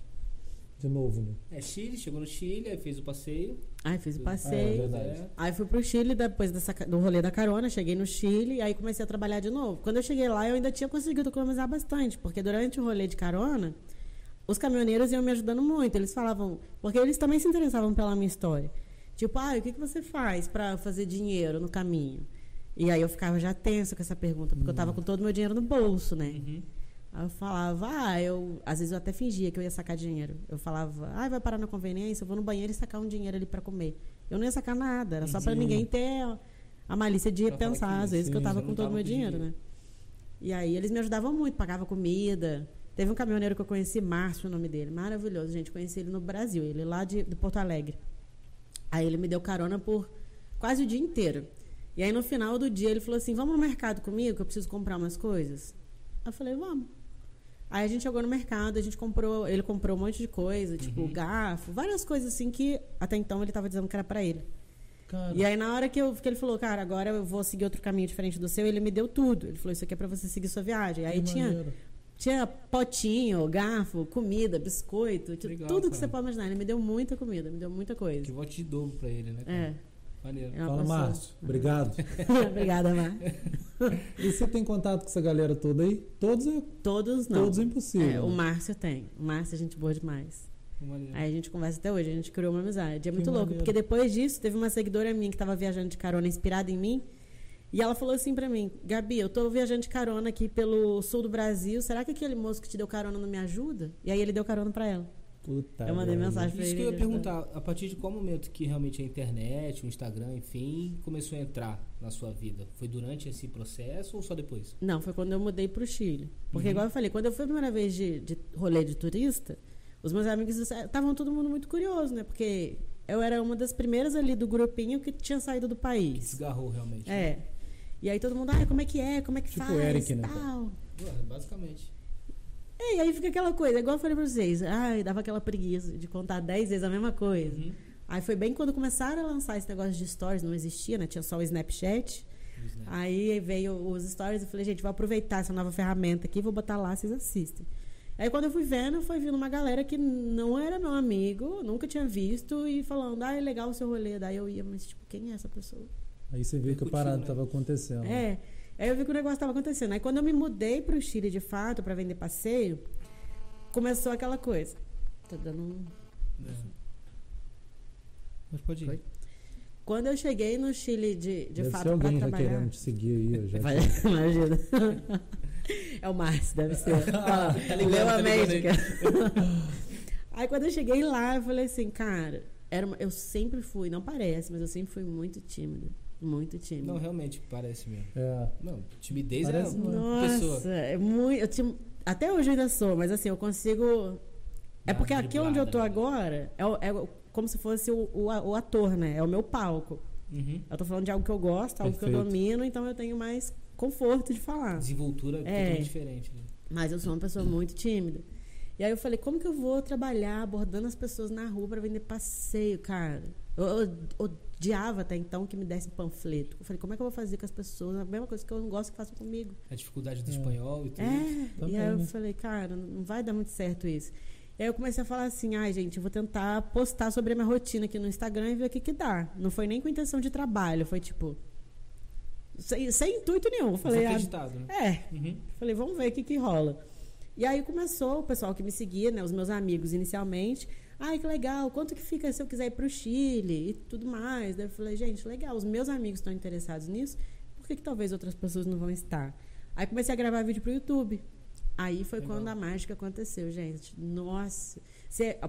De novo, né? É, Chile, chegou no Chile, aí fez o passeio. Aí fiz o É, passeio. verdade. Aí fui pro Chile depois dessa, do rolê da carona, cheguei no Chile, aí comecei a trabalhar de novo. Quando eu cheguei lá, eu ainda tinha conseguido economizar bastante, porque durante o rolê de carona, os caminhoneiros iam me ajudando muito. Eles falavam, porque eles também se interessavam pela minha história. Tipo, ah, o que, que você faz pra fazer dinheiro no caminho? E aí eu ficava já tensa com essa pergunta, porque eu tava com todo o meu dinheiro no bolso, né? Uhum. Aí eu falava, ah, eu. Às vezes eu até fingia que eu ia sacar dinheiro. Eu falava, ah, vai parar na conveniência, eu vou no banheiro e sacar um dinheiro ali pra comer. Eu não ia sacar nada, era só Sim. ninguém ter a malícia de Pra pensar, que às vezes, que eu sim, tava com todo o meu dinheiro, dinheiro. né? E aí eles me ajudavam muito, pagava comida. Teve um caminhoneiro que eu conheci, Márcio, o nome dele, maravilhoso, gente. Conheci ele no Brasil, ele lá de, de Porto Alegre. Aí ele me deu carona por quase o dia inteiro. E aí no final do dia ele falou assim: Vamos no mercado comigo, que eu preciso comprar umas coisas. Eu falei: Vamos. Aí a gente chegou no mercado, a gente comprou, ele comprou um monte de coisa, tipo garfo, várias coisas assim que até então ele tava dizendo que era pra ele. Cara, E aí, na hora que, eu, que ele falou, cara, agora eu vou seguir outro caminho diferente do seu, ele me deu tudo. Ele falou, isso aqui é pra você seguir sua viagem. Aí que tinha, maneiro. Tinha potinho, garfo, comida, biscoito, Legal, tudo que cara. você pode imaginar. Ele me deu muita comida, me deu muita coisa. Que vote de dobro pra ele, né? cara? É. Maneiro. é Fala, Márcio. Obrigado. Obrigada, Mar. E você tem contato com essa galera toda aí? Todos é, Todos não. todos é impossível. É, o né? Márcio tem. O Márcio é gente boa demais. Maneiro. Aí a gente conversa até hoje, a gente criou uma amizade. É muito louco, maneiro. porque depois disso, teve uma seguidora minha que estava viajando de carona inspirada em mim. E ela falou assim pra mim: Gabi, eu tô viajando de carona aqui pelo sul do Brasil. Será que aquele moço que te deu carona não me ajuda? E aí ele deu carona pra ela. Puta eu mandei mensagem pra Isso ele. que eu ia perguntar, a partir de qual momento que realmente a internet, o Instagram, enfim, começou a entrar na sua vida? Foi durante esse processo ou só depois? Não, foi quando eu mudei pro Chile. Porque, Uhum. igual eu falei, quando eu fui a primeira vez de, de rolê de turista, os meus amigos estavam todo mundo muito curioso, né? Porque eu era uma das primeiras ali do grupinho que tinha saído do Que país. desgarrou realmente. né? E aí todo mundo, ah, como é que é? Como é que Tipo faz? o Eric, né? Tal. Ué, basicamente. É, e aí fica aquela coisa, igual eu falei pra vocês, ai, dava aquela preguiça de contar 10 vezes a mesma coisa. Uhum. Aí foi bem quando começaram a lançar esse negócio de stories, não existia, né? Tinha só o Snapchat. Né? Aí veio os stories, eu falei, gente, vou aproveitar essa nova ferramenta aqui, vou botar lá, vocês assistem. Aí quando eu fui vendo, foi vindo uma galera que não era meu amigo, nunca tinha visto, e falando, ah, é legal o seu rolê. Daí eu ia, mas tipo, quem é essa pessoa? Aí você viu que a Curtiu, parada né? acontecendo. É. Aí eu vi que o negócio estava acontecendo. Aí quando eu me mudei para o Chile de fato para vender passeio, começou aquela coisa. Tá dando um... É. Mas pode ir. Foi? Quando eu cheguei no Chile de, de deve fato para alguém já trabalhar. querendo te seguir aí. eu Já Vai, imagina. É o Márcio, deve ser. Ah, tá ligado, Leu tá a ligado médica. Aí quando eu cheguei lá, eu falei assim, cara, era uma- eu sempre fui, não parece, mas eu sempre fui muito tímida. Muito tímida. Não, realmente parece mesmo. É. Não, timidez Parece é uma uma pessoa. Nossa, é muito. eu tinha- até hoje eu ainda sou, mas assim, eu consigo. É porque aqui onde eu tô né? agora é, é como se fosse o, o, o ator, né? É o meu palco. Uhum. Eu tô falando de algo que eu gosto, algo que eu Perfeito. domino, então eu tenho mais conforto de falar. Desenvoltura É. totalmente diferente. Né? Mas eu sou uma pessoa muito tímida. E aí eu falei, como que eu vou trabalhar abordando as pessoas na rua para vender passeio, cara? Eu, odiava até então que me desse panfleto. Eu falei, como é que eu vou fazer com as pessoas? A mesma coisa que eu não gosto que façam comigo. A dificuldade do É. espanhol e tudo. É, Também, e aí eu né? falei, cara, não vai dar muito certo isso. E aí eu comecei a falar assim, ai, gente, eu vou tentar postar sobre a minha rotina aqui no Instagram e ver o que que dá. Não foi nem com intenção de trabalho, foi tipo... Sem, sem intuito nenhum. Falei, ah, acreditado, né? é, Uhum. Falei, vamos ver o que, que rola. E aí começou o pessoal que me seguia, né? Os meus amigos inicialmente. Ai, que legal, quanto que fica se eu quiser ir pro Chile e tudo mais? Daí eu falei, gente, legal, os meus amigos estão interessados nisso, por que, que talvez outras pessoas não vão estar? Aí comecei a gravar vídeo pro YouTube. Aí foi Legal. quando a mágica aconteceu, gente. Nossa.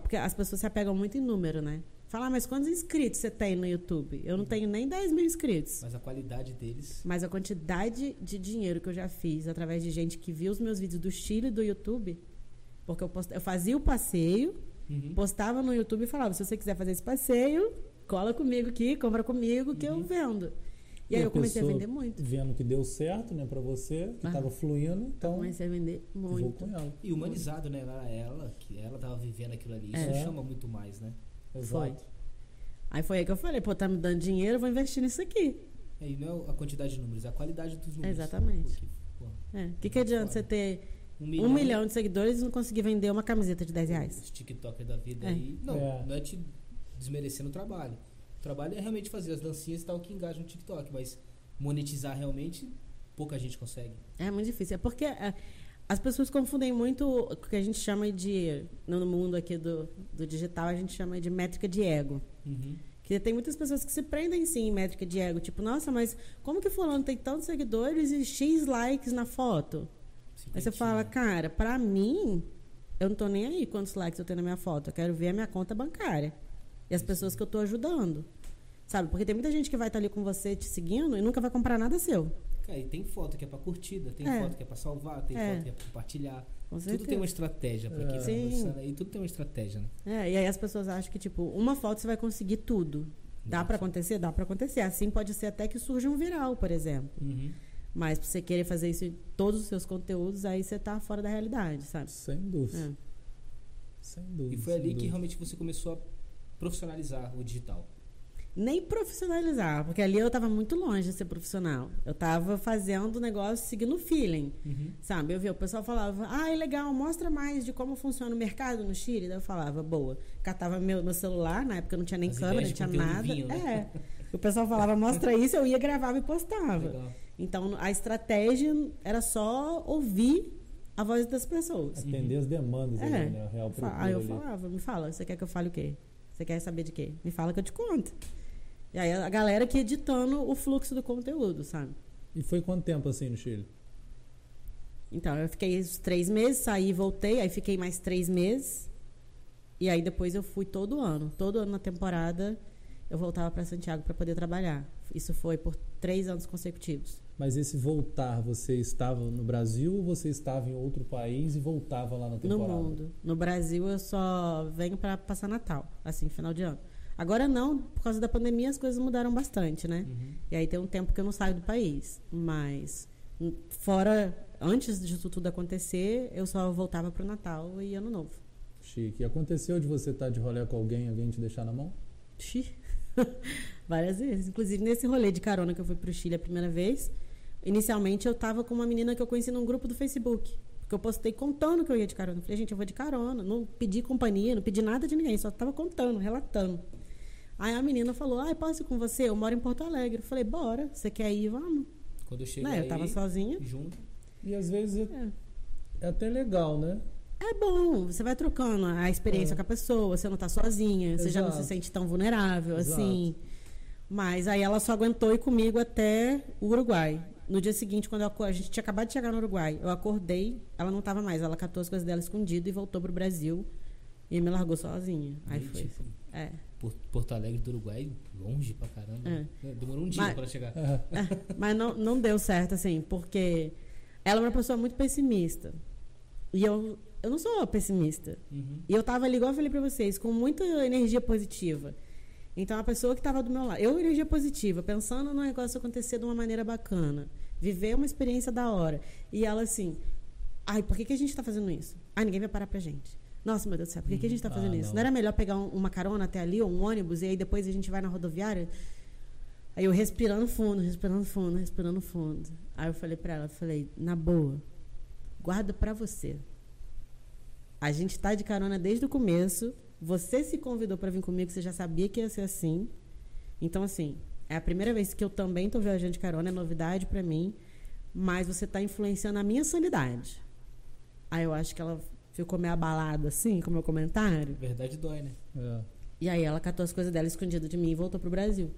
Porque as pessoas se apegam muito em número, né? Falar, mas quantos inscritos você tem no YouTube? Eu não tenho nem 10 mil inscritos. Mas a qualidade deles. Mas a quantidade de dinheiro que eu já fiz através de gente que viu os meus vídeos do Chile e do YouTube, porque eu, post... eu fazia o passeio, Uhum. postava no YouTube e falava: se você quiser fazer esse passeio, cola comigo aqui, compra comigo que Uhum. eu vendo. E, E aí eu comecei a vender muito. Vendo que deu certo, né, pra você, que Ah. tava fluindo, então Comecei a vender vou muito. com ela. E humanizado, né? Era ela, que ela tava vivendo aquilo ali. Isso É. chama muito mais, né? Exato. Aí foi aí que eu falei: pô, tá me dando dinheiro, eu vou investir nisso aqui. É, E não é a quantidade de números, é a qualidade dos números. Exatamente. Pô, É. O que, que adianta você ter Um Um milhão, milhão de seguidores e não consegui vender uma camiseta de 10 reais. Os TikTokers da vida É. aí. Não, É. não é te desmerecendo o trabalho. O trabalho é realmente fazer as dancinhas e tal que engajam no TikTok, mas monetizar realmente pouca gente consegue. É muito difícil. É porque é, as pessoas confundem muito o que a gente chama de. No mundo aqui do, do digital, a gente chama de métrica de ego. Uhum. Que tem muitas pessoas que se prendem sim em métrica de ego. Tipo, nossa, mas como que fulano tem tantos seguidores e X likes na foto? Aí você fala, cara, pra mim, eu não tô nem aí quantos likes eu tenho na minha foto. Eu quero ver a minha conta bancária. E as pessoas que eu tô ajudando. Sabe? Porque tem muita gente que vai estar ali com você te seguindo e nunca vai comprar nada seu. Cara, e tem foto que é pra curtida, tem É. foto que é pra salvar, tem É. foto que é pra compartilhar. Com Tudo tem uma estratégia pra quem tá Sim. aí, tudo tem uma estratégia, né? É, e aí as pessoas acham que, tipo, uma foto você vai conseguir tudo. Dá pra acontecer? Dá pra acontecer. Assim pode ser até que surja um viral, por exemplo. Uhum. Mas pra você querer fazer isso em todos os seus conteúdos, aí você tá fora da realidade, sabe? Sem dúvida. É. Sem dúvida. E foi ali que dúvida. realmente você começou a profissionalizar o digital. Nem profissionalizar, porque ali eu tava muito longe de ser profissional. Eu tava fazendo o negócio seguindo o feeling, Uhum. sabe? Eu via o pessoal falava, ah, é legal, mostra mais de como funciona o mercado no Chile. Daí eu falava, boa. Catava meu, meu celular, na época não tinha nem As câmera, não tinha nada. vinham, né? É. O pessoal falava, mostra isso, eu ia, gravava e postava. Legal. Então a estratégia era só ouvir a voz das pessoas. Atender as demandas É. ali, né? A real procura Aí eu ali. falava, me fala, você quer que eu fale o quê? Você quer saber de quê? Me fala que eu te conto. E aí a galera que editando o fluxo do conteúdo, sabe? E foi quanto tempo assim no Chile? Então, eu fiquei os três meses, saí e voltei, aí fiquei mais três meses. E aí depois eu fui todo ano. Todo ano na temporada eu voltava para Santiago para poder trabalhar. Isso foi por três anos consecutivos. Mas esse voltar, você estava no Brasil ou você estava em outro país e voltava lá na No temporada? mundo. No Brasil eu só venho para passar Natal, assim, final de ano. Agora não, por causa da pandemia as coisas mudaram bastante, né? Uhum. E aí tem um tempo que eu não saio do país. Mas fora, antes disso tudo acontecer, eu só voltava pro Natal e Ano Novo. Chique. E aconteceu de você estar de rolê com alguém, alguém te deixar na mão? Xi. Várias vezes. Inclusive nesse rolê de carona que eu fui pro Chile a primeira vez, inicialmente eu tava com uma menina que eu conheci num grupo do Facebook. Porque eu postei contando que eu ia de carona. Eu falei, gente, eu vou de carona. Não pedi companhia, não pedi nada de ninguém, só tava contando, relatando. Aí a menina falou, ai, posso ir com você? Eu moro em Porto Alegre. Eu falei, bora, você quer ir? Vamos. Quando eu cheguei Né, eu tava sozinha. junto, E às vezes é, É. é até legal, né? É bom, você vai trocando a experiência É. com a pessoa, você não tá sozinha, você já não se Exato. sente tão vulnerável, Exato. assim. Mas aí ela só aguentou ir comigo até o Uruguai. No dia seguinte, quando eu a gente tinha acabado de chegar no Uruguai, eu acordei, ela não tava mais, ela catou as coisas dela escondido e voltou pro Brasil e me largou sozinha. Aí foi. É. Por- Porto Alegre do Uruguai, longe pra caramba. É. né? Demorou um dia Mas- pra chegar. É, mas não, não deu certo, assim, porque ela é uma pessoa muito pessimista. E eu, eu não sou pessimista. Uhum. E eu tava ali, igual eu falei pra vocês, com muita energia positiva. Então, a pessoa que tava do meu lado, eu, energia positiva, pensando no negócio acontecer de uma maneira bacana, viver uma experiência da hora. E ela assim, ai, por que, que a gente tá fazendo isso? Ai, ninguém vai parar pra gente. Nossa, meu Deus do céu, por que, que a gente tá Uhum. fazendo Ah, isso? não. Não era melhor pegar um- uma carona até ali, ou um ônibus, e aí depois a gente vai na rodoviária? Aí eu respirando fundo, respirando fundo, respirando fundo. Aí eu falei pra ela, falei, na boa, guarda pra você. A gente tá de carona desde o começo. Você se convidou pra vir comigo, você já sabia que ia ser assim. Então, assim, é a primeira vez que eu também tô viajando de carona, é novidade pra mim. Mas você tá influenciando a minha sanidade. Aí eu acho que ela ficou meio abalada, assim, com o meu comentário. Verdade dói, né? É. E aí ela catou as coisas dela escondidas de mim e voltou pro Brasil.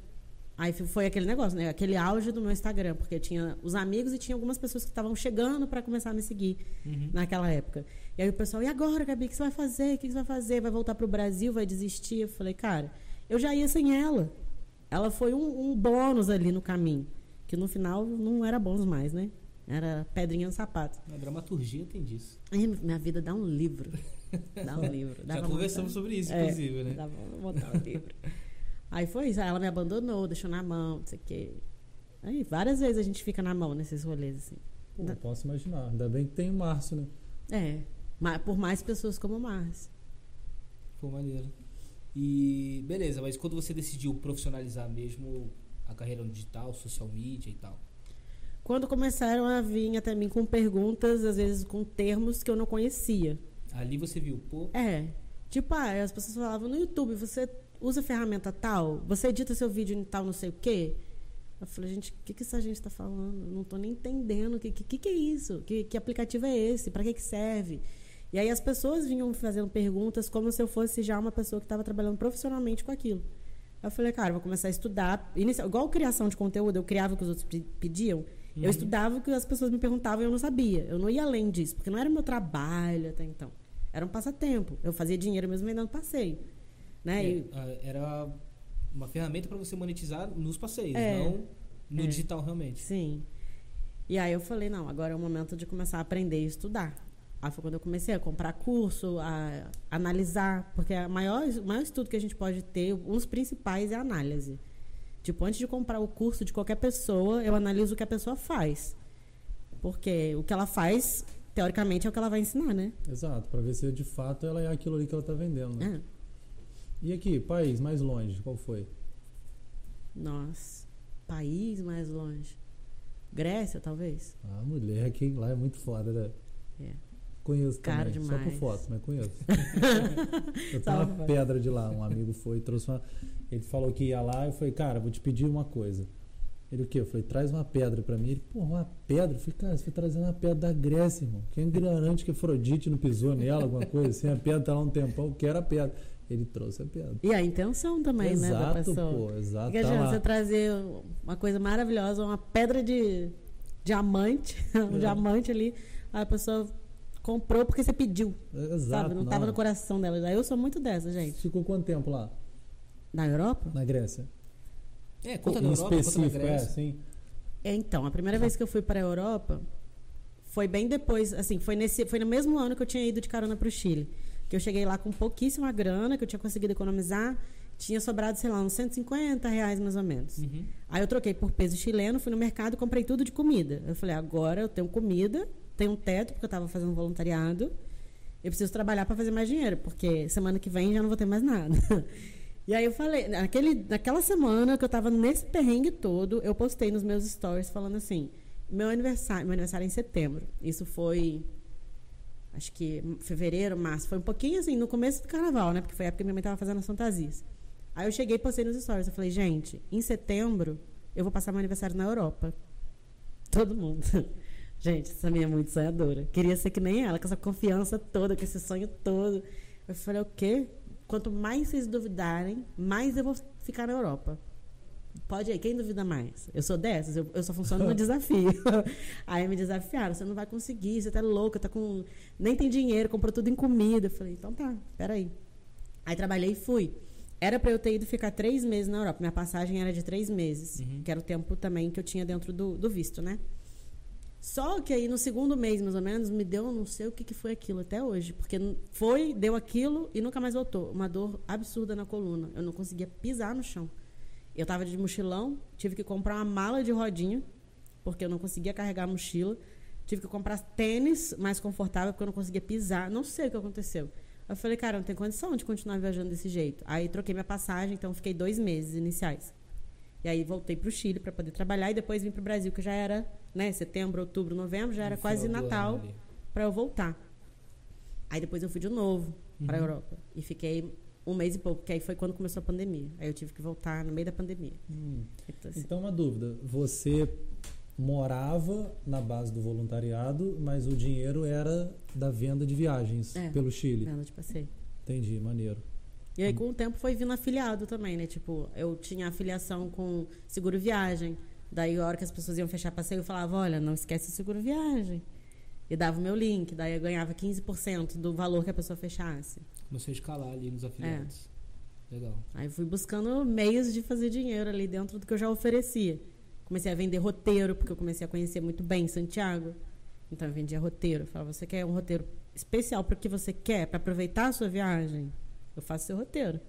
Aí foi aquele negócio, né? Aquele auge do meu Instagram, porque tinha os amigos e tinha algumas pessoas que estavam chegando para começar a me seguir Uhum. naquela época. E aí o pessoal, e agora, Gabi, o que você vai fazer? O que você vai fazer? Vai voltar pro Brasil? Vai desistir? Eu falei, cara, eu já ia sem ela. Ela foi um, um bônus ali no caminho. Que no final não era bônus mais, né? Era pedrinha no sapato. A dramaturgia tem disso. Ai, minha vida dá um livro. Dá um livro. Dá Já conversamos montar. sobre isso, É, inclusive, né? Dá pra montar um livro. Aí foi isso. Aí ela me abandonou, deixou na mão, não sei o quê. Aí várias vezes a gente fica na mão nesses rolês, assim. Pô, Da- posso imaginar. Ainda bem que tem o Márcio, né? É. Por mais pessoas como Márcio. Pô, maneiro. E beleza, mas quando você decidiu profissionalizar mesmo a carreira no digital, social media e tal? quando começaram a vir até mim com perguntas, às vezes com termos que eu não conhecia. Ali você viu, pô. É. Tipo, ah, as pessoas falavam no YouTube, você usa ferramenta tal? Você edita seu vídeo em tal não sei o quê? Eu falei, gente, o que, que essa gente está falando? Eu não estou nem entendendo. O que, que, que é isso? Que, que aplicativo é esse? Para que, que serve? E aí as pessoas vinham fazendo perguntas como se eu fosse já uma pessoa que estava trabalhando profissionalmente com aquilo. Eu falei, cara, vou começar a estudar. Inicial, igual criação de conteúdo, eu criava o que os outros pediam. Uhum. Eu estudava o que as pessoas me perguntavam e eu não sabia. Eu não ia além disso, porque não era meu trabalho até então. Era um passatempo. Eu fazia dinheiro mesmo vendendo passeio. Né? É, e... Era uma ferramenta para você monetizar nos passeios, é, não no é, digital realmente. Sim. E aí eu falei, não, agora é o momento de começar a aprender e estudar. Aí foi quando eu comecei a comprar curso, a analisar, porque a maior, o maior estudo que a gente pode ter, um dos principais é a análise. Tipo, antes de comprar o curso de qualquer pessoa, eu analiso o que a pessoa faz. Porque o que ela faz, teoricamente, é o que ela vai ensinar, né? Exato, para ver se de fato ela é aquilo ali que ela está vendendo, né? É. E aqui, país mais longe, qual foi? Nossa, país mais longe. Grécia, talvez? Ah, mulher, aqui lá é muito foda, né? É. Conheço Caro também, demais. só por foto, mas conheço. eu tenho uma pedra de lá, um amigo foi, trouxe uma. Ele falou que ia lá, eu falei, cara, vou te pedir uma coisa. Ele o quê? Eu falei, traz uma pedra pra mim. Ele, porra, uma pedra? Eu falei, cara, você foi trazendo uma pedra da Grécia, irmão. Quem é ignorante que Afrodite não pisou nela, alguma coisa assim, a pedra tá lá um tempão, eu quero a pedra. Ele trouxe a pedra. E a intenção também, exato, né, da pessoa. Pô, exato, Porque tá você trazer uma coisa maravilhosa, uma pedra de diamante, um é. diamante ali, a pessoa comprou porque você pediu. Exato. Sabe? Não estava no coração dela. Eu sou muito dessa, gente. Ficou quanto tempo lá? Na Europa? Na Grécia. É, conta na Europa, específico, conta na Grécia. É, sim. É, então, a primeira vez que eu fui para a Europa foi bem depois, assim, foi, nesse, foi no mesmo ano que eu tinha ido de carona para o Chile. Que eu cheguei lá com pouquíssima grana, que eu tinha conseguido economizar. Tinha sobrado, sei lá, uns 150 reais mais ou menos. Uhum. Aí eu troquei por peso chileno, fui no mercado e comprei tudo de comida. Eu falei, agora eu tenho comida, tenho um teto, porque eu estava fazendo voluntariado. Eu preciso trabalhar para fazer mais dinheiro, porque semana que vem já não vou ter mais nada. E aí eu falei, naquele, naquela semana que eu estava nesse perrengue todo, eu postei nos meus stories falando assim: meu aniversário, meu aniversário é em setembro. Isso foi acho que fevereiro, março, foi um pouquinho assim, no começo do carnaval, né? Porque foi a época que minha mãe estava fazendo as fantasias. Aí eu cheguei e postei nos stories, eu falei: "Gente, em setembro eu vou passar meu aniversário na Europa". Todo mundo. Gente, essa minha é muito sonhadora. Queria ser que nem ela, com essa confiança toda, com esse sonho todo. Eu falei, o quê? Quanto mais vocês duvidarem, mais eu vou ficar na Europa. Pode aí, quem duvida mais? Eu sou dessas, eu, eu só funciono no desafio. aí me desafiaram, você não vai conseguir, você tá louca, tá com. Nem tem dinheiro, comprou tudo em comida. Eu falei, então tá, peraí. Aí trabalhei e fui. Era para eu ter ido ficar três meses na Europa. Minha passagem era de três meses, uhum. que era o tempo também que eu tinha dentro do, do visto, né? Só que aí no segundo mês, mais ou menos, me deu, não sei o que, que foi aquilo até hoje. Porque foi, deu aquilo e nunca mais voltou. Uma dor absurda na coluna. Eu não conseguia pisar no chão. Eu tava de mochilão, tive que comprar uma mala de rodinha, porque eu não conseguia carregar a mochila. Tive que comprar tênis mais confortável, porque eu não conseguia pisar. Não sei o que aconteceu. Eu falei, cara, não tem condição de continuar viajando desse jeito. Aí troquei minha passagem, então fiquei dois meses iniciais. E aí voltei para o Chile para poder trabalhar e depois vim para o Brasil, que já era, né, setembro, outubro, novembro, já era quase Natal para eu voltar. Aí depois eu fui de novo uhum. para a Europa e fiquei um mês e pouco, que aí foi quando começou a pandemia. Aí eu tive que voltar no meio da pandemia. Hum. Então, assim, então, uma dúvida. Você morava na base do voluntariado, mas o dinheiro era da venda de viagens é, pelo Chile. Venda de passeio. Entendi, maneiro. E aí, com o tempo, foi vindo afiliado também, né? Tipo, eu tinha afiliação com seguro viagem. Daí, a hora que as pessoas iam fechar passeio, eu falava: olha, não esquece o seguro viagem. E dava o meu link. Daí, eu ganhava 15% do valor que a pessoa fechasse. Começou a escalar ali nos afiliados. É. Legal. Aí, fui buscando meios de fazer dinheiro ali dentro do que eu já oferecia. Comecei a vender roteiro, porque eu comecei a conhecer muito bem Santiago. Então, eu vendia roteiro. Eu falava: você quer um roteiro especial para o que você quer, para aproveitar a sua viagem? Eu faço seu roteiro.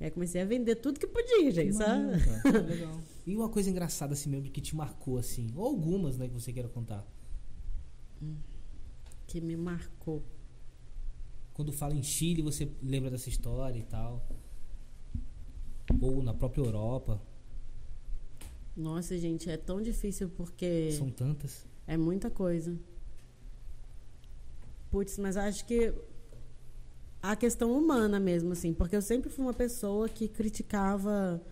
Aí comecei a vender tudo que podia, gente, sabe? Legal. E uma coisa engraçada assim mesmo que te marcou, assim, ou algumas, né, que você queira contar. Que me marcou. Quando fala em Chile, você lembra dessa história e tal. Ou na própria Europa. Nossa, gente, é tão difícil porque. São tantas. É muita coisa. Putz, mas acho que a questão humana mesmo, assim, porque eu sempre fui uma pessoa que criticava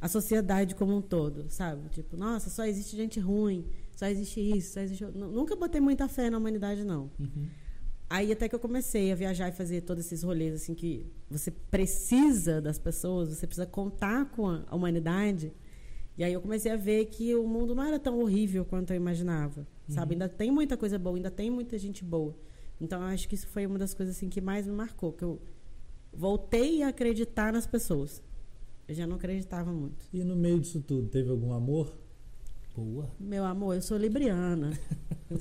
a sociedade como um todo, sabe? Tipo, nossa, só existe gente ruim, só existe isso, só existe. Nunca botei muita fé na humanidade, não. Uhum. Aí até que eu comecei a viajar e fazer todos esses rolês, assim, que você precisa das pessoas, você precisa contar com a humanidade. E aí eu comecei a ver que o mundo não era tão horrível quanto eu imaginava, uhum. sabe? Ainda tem muita coisa boa, ainda tem muita gente boa. Então eu acho que isso foi uma das coisas assim que mais me marcou, que eu voltei a acreditar nas pessoas. Eu já não acreditava muito. E no meio disso tudo, teve algum amor? Boa. Meu amor, eu sou libriana.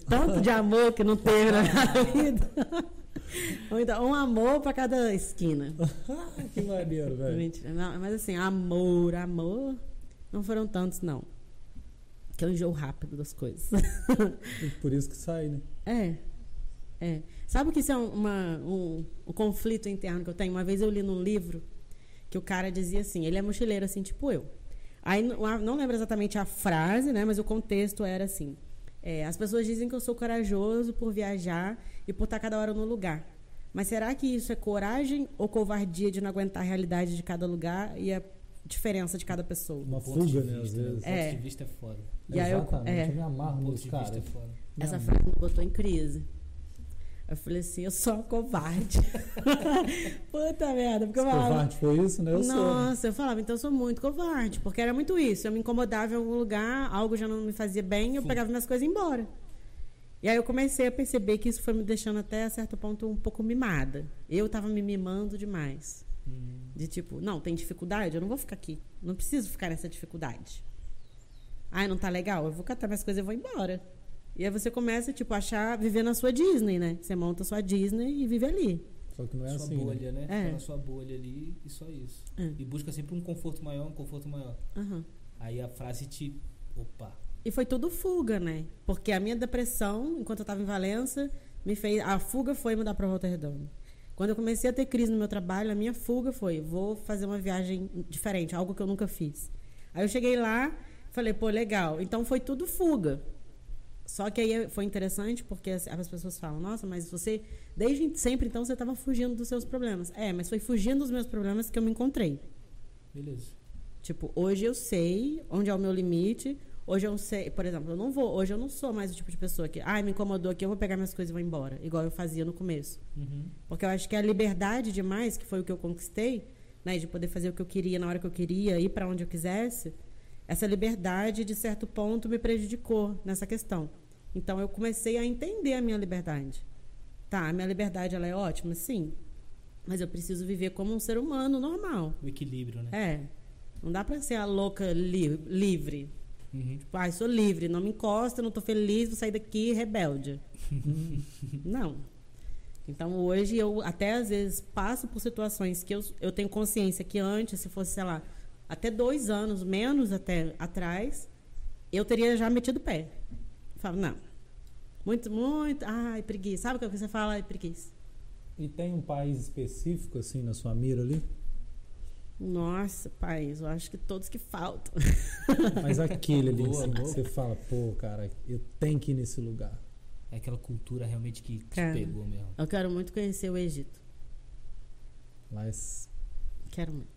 Tanto de amor que não teve na minha vida. Então, um amor para cada esquina. que maneiro, velho. Mas assim, amor, amor, não foram tantos, não. Que eu enjoo rápido das coisas. Por isso que sai, né? É. É. Sabe que isso é uma, um, um conflito interno que eu tenho? Uma vez eu li num livro que o cara dizia assim, ele é mochileiro assim, tipo eu. Aí não lembro exatamente a frase, né? Mas o contexto era assim. É, as pessoas dizem que eu sou corajoso por viajar e por estar cada hora no lugar. Mas será que isso é coragem ou covardia de não aguentar a realidade de cada lugar e a diferença de cada pessoa? Uma fuga, né? Às vezes. É. ponto de vista é foda. E Exatamente, eu, é. eu me amarro nisso, cara. É Essa frase me botou em crise. Eu falei assim, eu sou uma covarde. Puta merda. Porque eu falava, covarde foi isso, né? Eu Nossa, sou. eu falava, então eu sou muito covarde. Porque era muito isso. Eu me incomodava em algum lugar, algo já não me fazia bem, eu Sim. pegava minhas coisas e ia embora. E aí eu comecei a perceber que isso foi me deixando até a certo ponto um pouco mimada. Eu tava me mimando demais. Hum. De tipo, não, tem dificuldade? Eu não vou ficar aqui. Não preciso ficar nessa dificuldade. Ai, não tá legal? Eu vou catar minhas coisas e vou embora. E aí você começa, tipo, a achar, viver na sua Disney, né? Você monta a sua Disney e vive ali. Só que não é sua assim. Né? bolha, né? né? É. na sua bolha ali e só isso. É. E busca sempre um conforto maior, um conforto maior. Uhum. Aí a frase te. Opa. E foi tudo fuga, né? Porque a minha depressão, enquanto eu estava em Valença, me fez. A fuga foi mudar para Volta Redonda. Quando eu comecei a ter crise no meu trabalho, a minha fuga foi: vou fazer uma viagem diferente, algo que eu nunca fiz. Aí eu cheguei lá, falei, pô, legal. Então foi tudo fuga. Só que aí foi interessante porque as, as pessoas falam, nossa, mas você, desde sempre, então, você estava fugindo dos seus problemas. É, mas foi fugindo dos meus problemas que eu me encontrei. Beleza. Tipo, hoje eu sei onde é o meu limite. Hoje eu sei, por exemplo, eu não vou, hoje eu não sou mais o tipo de pessoa que, ai, ah, me incomodou aqui, eu vou pegar minhas coisas e vou embora, igual eu fazia no começo. Uhum. Porque eu acho que a liberdade demais, que foi o que eu conquistei, né, de poder fazer o que eu queria na hora que eu queria, ir para onde eu quisesse, essa liberdade, de certo ponto, me prejudicou nessa questão. Então, eu comecei a entender a minha liberdade. Tá, a minha liberdade ela é ótima, sim. Mas eu preciso viver como um ser humano normal. O equilíbrio, né? É. Não dá para ser a louca li livre. Uhum. Tipo, ah, sou livre, não me encosta, não tô feliz, vou sair daqui rebelde. não. Então hoje eu até às vezes passo por situações que eu, eu tenho consciência que antes, se fosse, sei lá, até dois anos, menos até atrás, eu teria já metido o pé. Eu falo, não. Muito, muito. Ai, preguiça. Sabe o que você fala? Ai, preguiça. E tem um país específico, assim, na sua mira ali? Nossa, país, eu acho que todos que faltam. Mas aquele ali, boa, assim, boa. você fala, pô, cara, eu tenho que ir nesse lugar. É aquela cultura realmente que te pegou mesmo. Eu quero muito conhecer o Egito. Mas. Quero muito.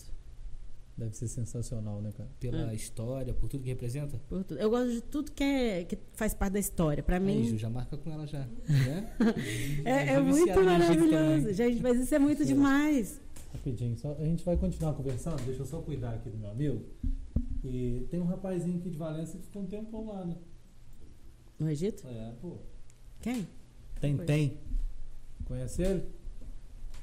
Deve ser sensacional, né, cara? Pela é. história, por tudo que representa? Por tudo. Eu gosto de tudo que, é, que faz parte da história. Para mim. Ju, já marca com ela já. Né? é, é muito maravilhoso. Gente, mas isso é muito demais. Rapidinho, só, a gente vai continuar conversando. Deixa eu só cuidar aqui do meu amigo. E tem um rapazinho aqui de Valência que ficou um tempo lá, né? No Egito? É, pô. Quem? Tem, tem. Conhece ele?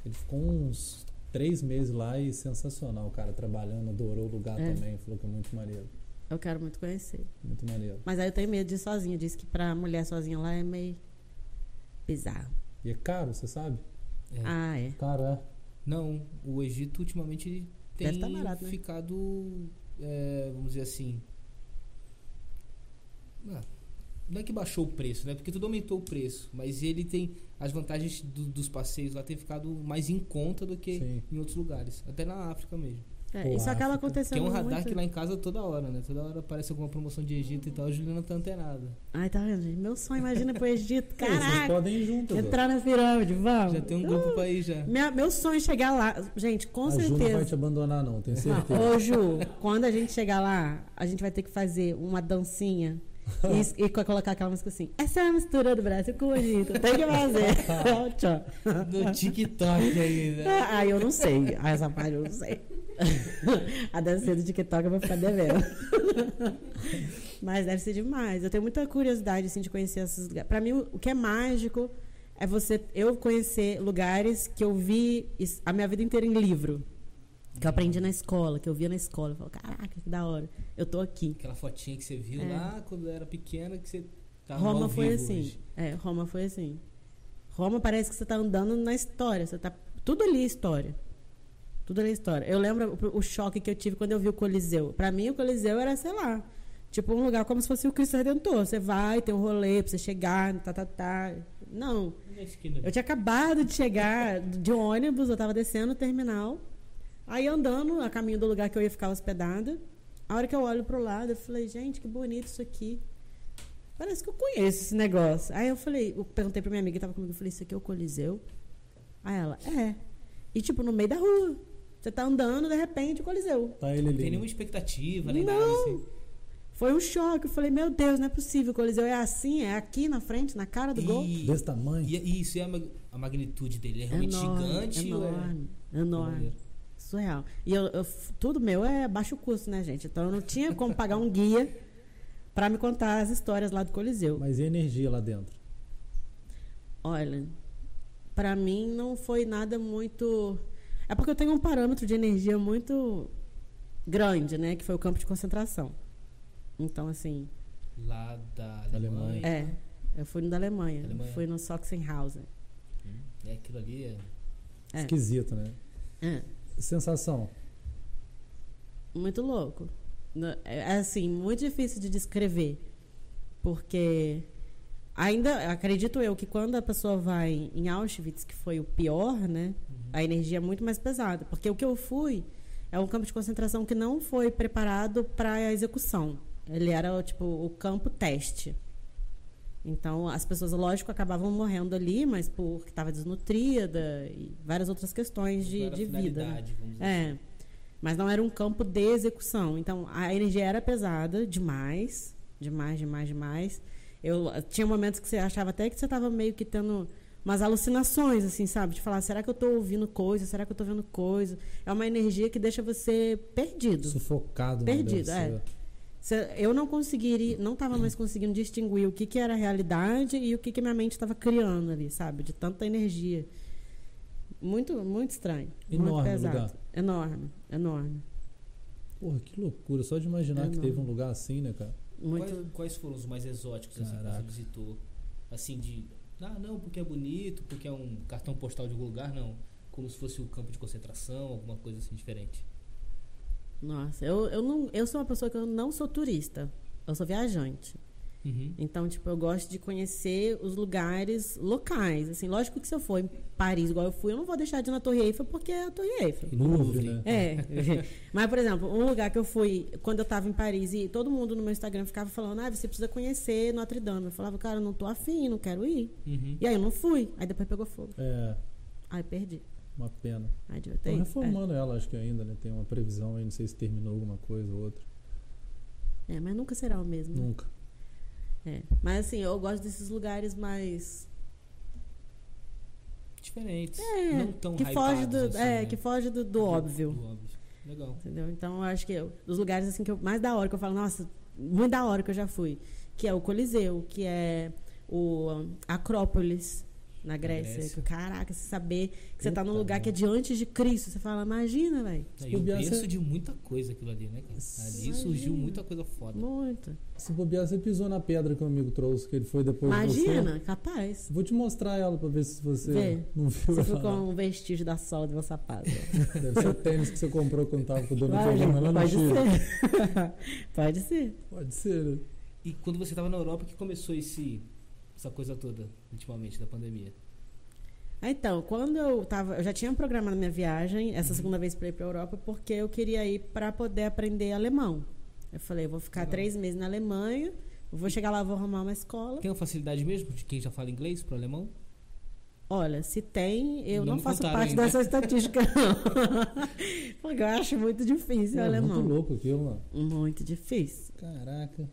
Ele ficou uns três meses lá e sensacional, cara, trabalhando, adorou o lugar é. também, falou que é muito maneiro. Eu quero muito conhecer. Muito maneiro. Mas aí eu tenho medo de ir sozinha. Diz que pra mulher sozinha lá é meio bizarro. E é caro, você sabe? É. Ah, é. Caro, é. Não, o Egito ultimamente tem tá barato, né? ficado, é, vamos dizer assim. Ah, não é que baixou o preço, né? Porque tudo aumentou o preço. Mas ele tem. As vantagens do, dos passeios lá tem ficado mais em conta do que Sim. em outros lugares. Até na África mesmo. É, isso acaba acontecendo. Tem um radar muito. que lá em casa toda hora, né? Toda hora aparece alguma promoção de Egito e tal. A Juliana tá antenada. Ai, tá vendo? Meu sonho, imagina pro Egito. Caraca. Vocês podem ir juntos. Entrar na pirâmide, vamos. Já tem um grupo uh, pra ir já. Minha, meu sonho é chegar lá. Gente, com a certeza. Ju não vai te abandonar, não, tenho certeza. Ô, Ju, quando a gente chegar lá, a gente vai ter que fazer uma dancinha. E, e, colocar aquela música assim. Essa é a mistura do Brasil com o Egito. Tem que fazer. Tchau. No TikTok ainda. Né? Ah, eu não sei. Essa parte eu não sei. a dança do TikTok eu vou ficar devendo. Mas deve ser demais. Eu tenho muita curiosidade assim, de conhecer esses lugares. Para mim, o que é mágico é você eu conhecer lugares que eu vi a minha vida inteira em livro. Que eu aprendi na escola, que eu via na escola. Eu falo, caraca, que da hora. Eu tô aqui. Aquela fotinha que você viu é. lá quando era pequena, que você tava Roma foi assim. Hoje. É, Roma foi assim. Roma parece que você tá andando na história. Você tá. Tudo ali é história. Tudo ali é história. Eu lembro o, o choque que eu tive quando eu vi o Coliseu. Para mim, o Coliseu era, sei lá, tipo um lugar como se fosse o Cristo Redentor. Você vai, tem um rolê pra você chegar, tá, tá, tá. Não. Eu tinha acabado de chegar de ônibus, eu tava descendo o terminal. Aí andando a caminho do lugar que eu ia ficar hospedada. A hora que eu olho pro lado, eu falei, gente, que bonito isso aqui. Parece que eu conheço esse negócio. Aí eu falei, eu perguntei pra minha amiga que tava comigo, eu falei, isso aqui é o Coliseu? Aí ela, é. E tipo, no meio da rua. Você tá andando, de repente, o Coliseu. Tá ele ali. Não tem nenhuma expectativa, nem não. nada assim. Foi um choque. Eu falei, meu Deus, não é possível. O Coliseu é assim, é aqui na frente, na cara do e... gol. Desse tamanho. E isso, e a, a magnitude dele é realmente enorme, gigante? Enorme, é... enorme. Surreal. E eu, eu, tudo meu é baixo custo, né, gente? Então eu não tinha como pagar um guia para me contar as histórias lá do Coliseu. Mas e a energia lá dentro? Olha, para mim não foi nada muito é porque eu tenho um parâmetro de energia muito grande, né? Que foi o campo de concentração. Então, assim. Lá da Alemanha. É. Eu fui no da Alemanha. Alemanha. Fui no Sachsenhausen. Hum, é aquilo ali é... é. Esquisito, né? É. Sensação. Muito louco. É assim, muito difícil de descrever. Porque ainda acredito eu que quando a pessoa vai em Auschwitz, que foi o pior, né? a energia é muito mais pesada. Porque o que eu fui é um campo de concentração que não foi preparado para a execução. Ele era tipo o campo teste. Então, as pessoas, lógico, acabavam morrendo ali, mas porque estava desnutrida e várias outras questões de, de vida. Né? É. Assim. Mas não era um campo de execução. Então, a energia era pesada demais. Demais, demais, demais. Eu tinha momentos que você achava até que você estava meio que tendo umas alucinações, assim, sabe? De falar, será que eu estou ouvindo coisa? Será que eu estou vendo coisa? É uma energia que deixa você perdido. Sufocado. Perdido, é. Eu não conseguiria, não estava mais conseguindo distinguir o que, que era realidade e o que, que minha mente estava criando ali, sabe? De tanta energia. Muito, muito estranho. Enorme muito pesado. Lugar. Enorme, enorme. Porra, que loucura. Só de imaginar enorme. que teve um lugar assim, né, cara? Muito... Quais, quais foram os mais exóticos assim, que você visitou? Assim, de ah, não, porque é bonito, porque é um cartão postal de algum lugar, não. Como se fosse o um campo de concentração, alguma coisa assim diferente. Nossa, eu, eu, não, eu sou uma pessoa que eu não sou turista. Eu sou viajante. Uhum. Então, tipo, eu gosto de conhecer os lugares locais. Assim, lógico que se eu for em Paris, igual eu fui, eu não vou deixar de ir na Torre Eiffel porque é a Torre Eiffel. Louvre, né? É. Mas, por exemplo, um lugar que eu fui quando eu estava em Paris e todo mundo no meu Instagram ficava falando, ah, você precisa conhecer Notre Dame. Eu falava, cara, eu não tô afim, não quero ir. Uhum. E aí eu não fui. Aí depois pegou fogo. É. Aí perdi. Uma pena. Ter Estão reformando é. ela, acho que ainda, né? Tem uma previsão aí, não sei se terminou alguma coisa ou outra. É, mas nunca será o mesmo. Né? Nunca. É. Mas assim, eu gosto desses lugares mais diferentes, é, não tão que foge do, assim, é, né? que foge do, do, óbvio. do, óbvio. Legal. Entendeu? Então eu acho que eu, dos lugares assim que eu, mais da hora que eu falo, nossa, muito da hora que eu já fui, que é o Coliseu, que é o Acrópolis, na Grécia. Grécia. Caraca, você saber que você está num lugar que é de antes de Cristo. Você fala, imagina, velho. E o berço de muita coisa aquilo ali, né, cara? Ali imagina. surgiu muita coisa foda. Muito. Se bobear, você pisou na pedra que o amigo trouxe, que ele foi depois Imagina, você. capaz. Vou te mostrar ela pra ver se você Vê. não viu. Você ficou com um vestígio da sola do meu sapato. Deve ser o tênis que você comprou quando tava com o dono Pode, lá pode ser. pode ser. Pode ser, né? E quando você estava na Europa, que começou esse, essa coisa toda, ultimamente, da pandemia? Então, quando eu tava, eu já tinha programado minha viagem, essa uhum. segunda vez para ir para Europa, porque eu queria ir para poder aprender alemão. Eu falei, eu vou ficar Legal. três meses na Alemanha, vou chegar lá, vou arrumar uma escola. Tem uma facilidade mesmo de quem já fala inglês para alemão? Olha, se tem, eu não, não faço parte ainda. dessa estatística, não. Porque eu acho muito difícil é, o alemão. Muito louco aquilo, mano. Muito difícil. Caraca.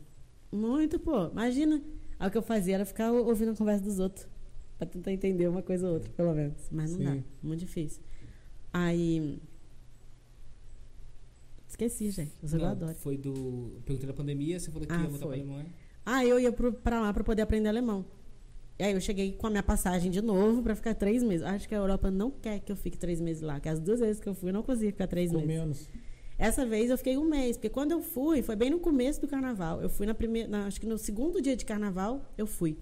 Muito, pô. Imagina. O que eu fazia era ficar ouvindo a conversa dos outros. Pra tentar entender uma coisa ou outra, pelo menos. Mas não Sim. dá. Muito difícil. Aí. Esqueci, gente. Não, adora. Foi do. Perguntei da pandemia, você falou que ah, ia voltar pra Alemanha. Ah, eu ia pro, pra lá pra poder aprender alemão. E aí eu cheguei com a minha passagem de novo para ficar três meses. Acho que a Europa não quer que eu fique três meses lá. Que as duas vezes que eu fui, eu não consegui ficar três meses. menos. Essa vez eu fiquei um mês, porque quando eu fui, foi bem no começo do carnaval. Eu fui na primeira. acho que no segundo dia de carnaval, eu fui.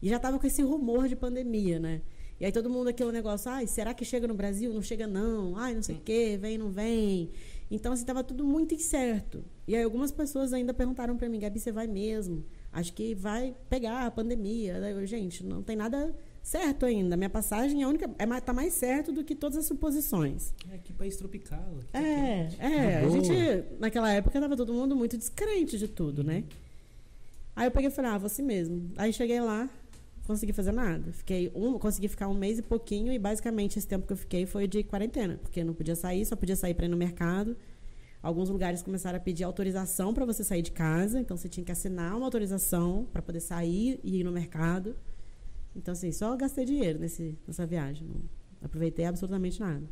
E já tava com esse rumor de pandemia, né? E aí todo mundo aquele negócio, ai, será que chega no Brasil? Não chega não. Ai, não sei o quê, vem, não vem. Então, assim, tava tudo muito incerto. E aí algumas pessoas ainda perguntaram para mim, Gabi, você vai mesmo? Acho que vai pegar a pandemia. Eu, gente, não tem nada certo ainda. Minha passagem é a única. É, tá mais certo do que todas as suposições. É que país tropical. É, é. é a gente, naquela época, tava todo mundo muito descrente de tudo, né? Aí eu peguei e falei, ah, vou assim mesmo. Aí cheguei lá, consegui fazer nada. Fiquei um, consegui ficar um mês e pouquinho, e basicamente esse tempo que eu fiquei foi de quarentena, porque não podia sair, só podia sair para ir no mercado. Alguns lugares começaram a pedir autorização para você sair de casa, então você tinha que assinar uma autorização para poder sair e ir no mercado. Então, assim, só gastei dinheiro nesse, nessa viagem. Não aproveitei absolutamente nada.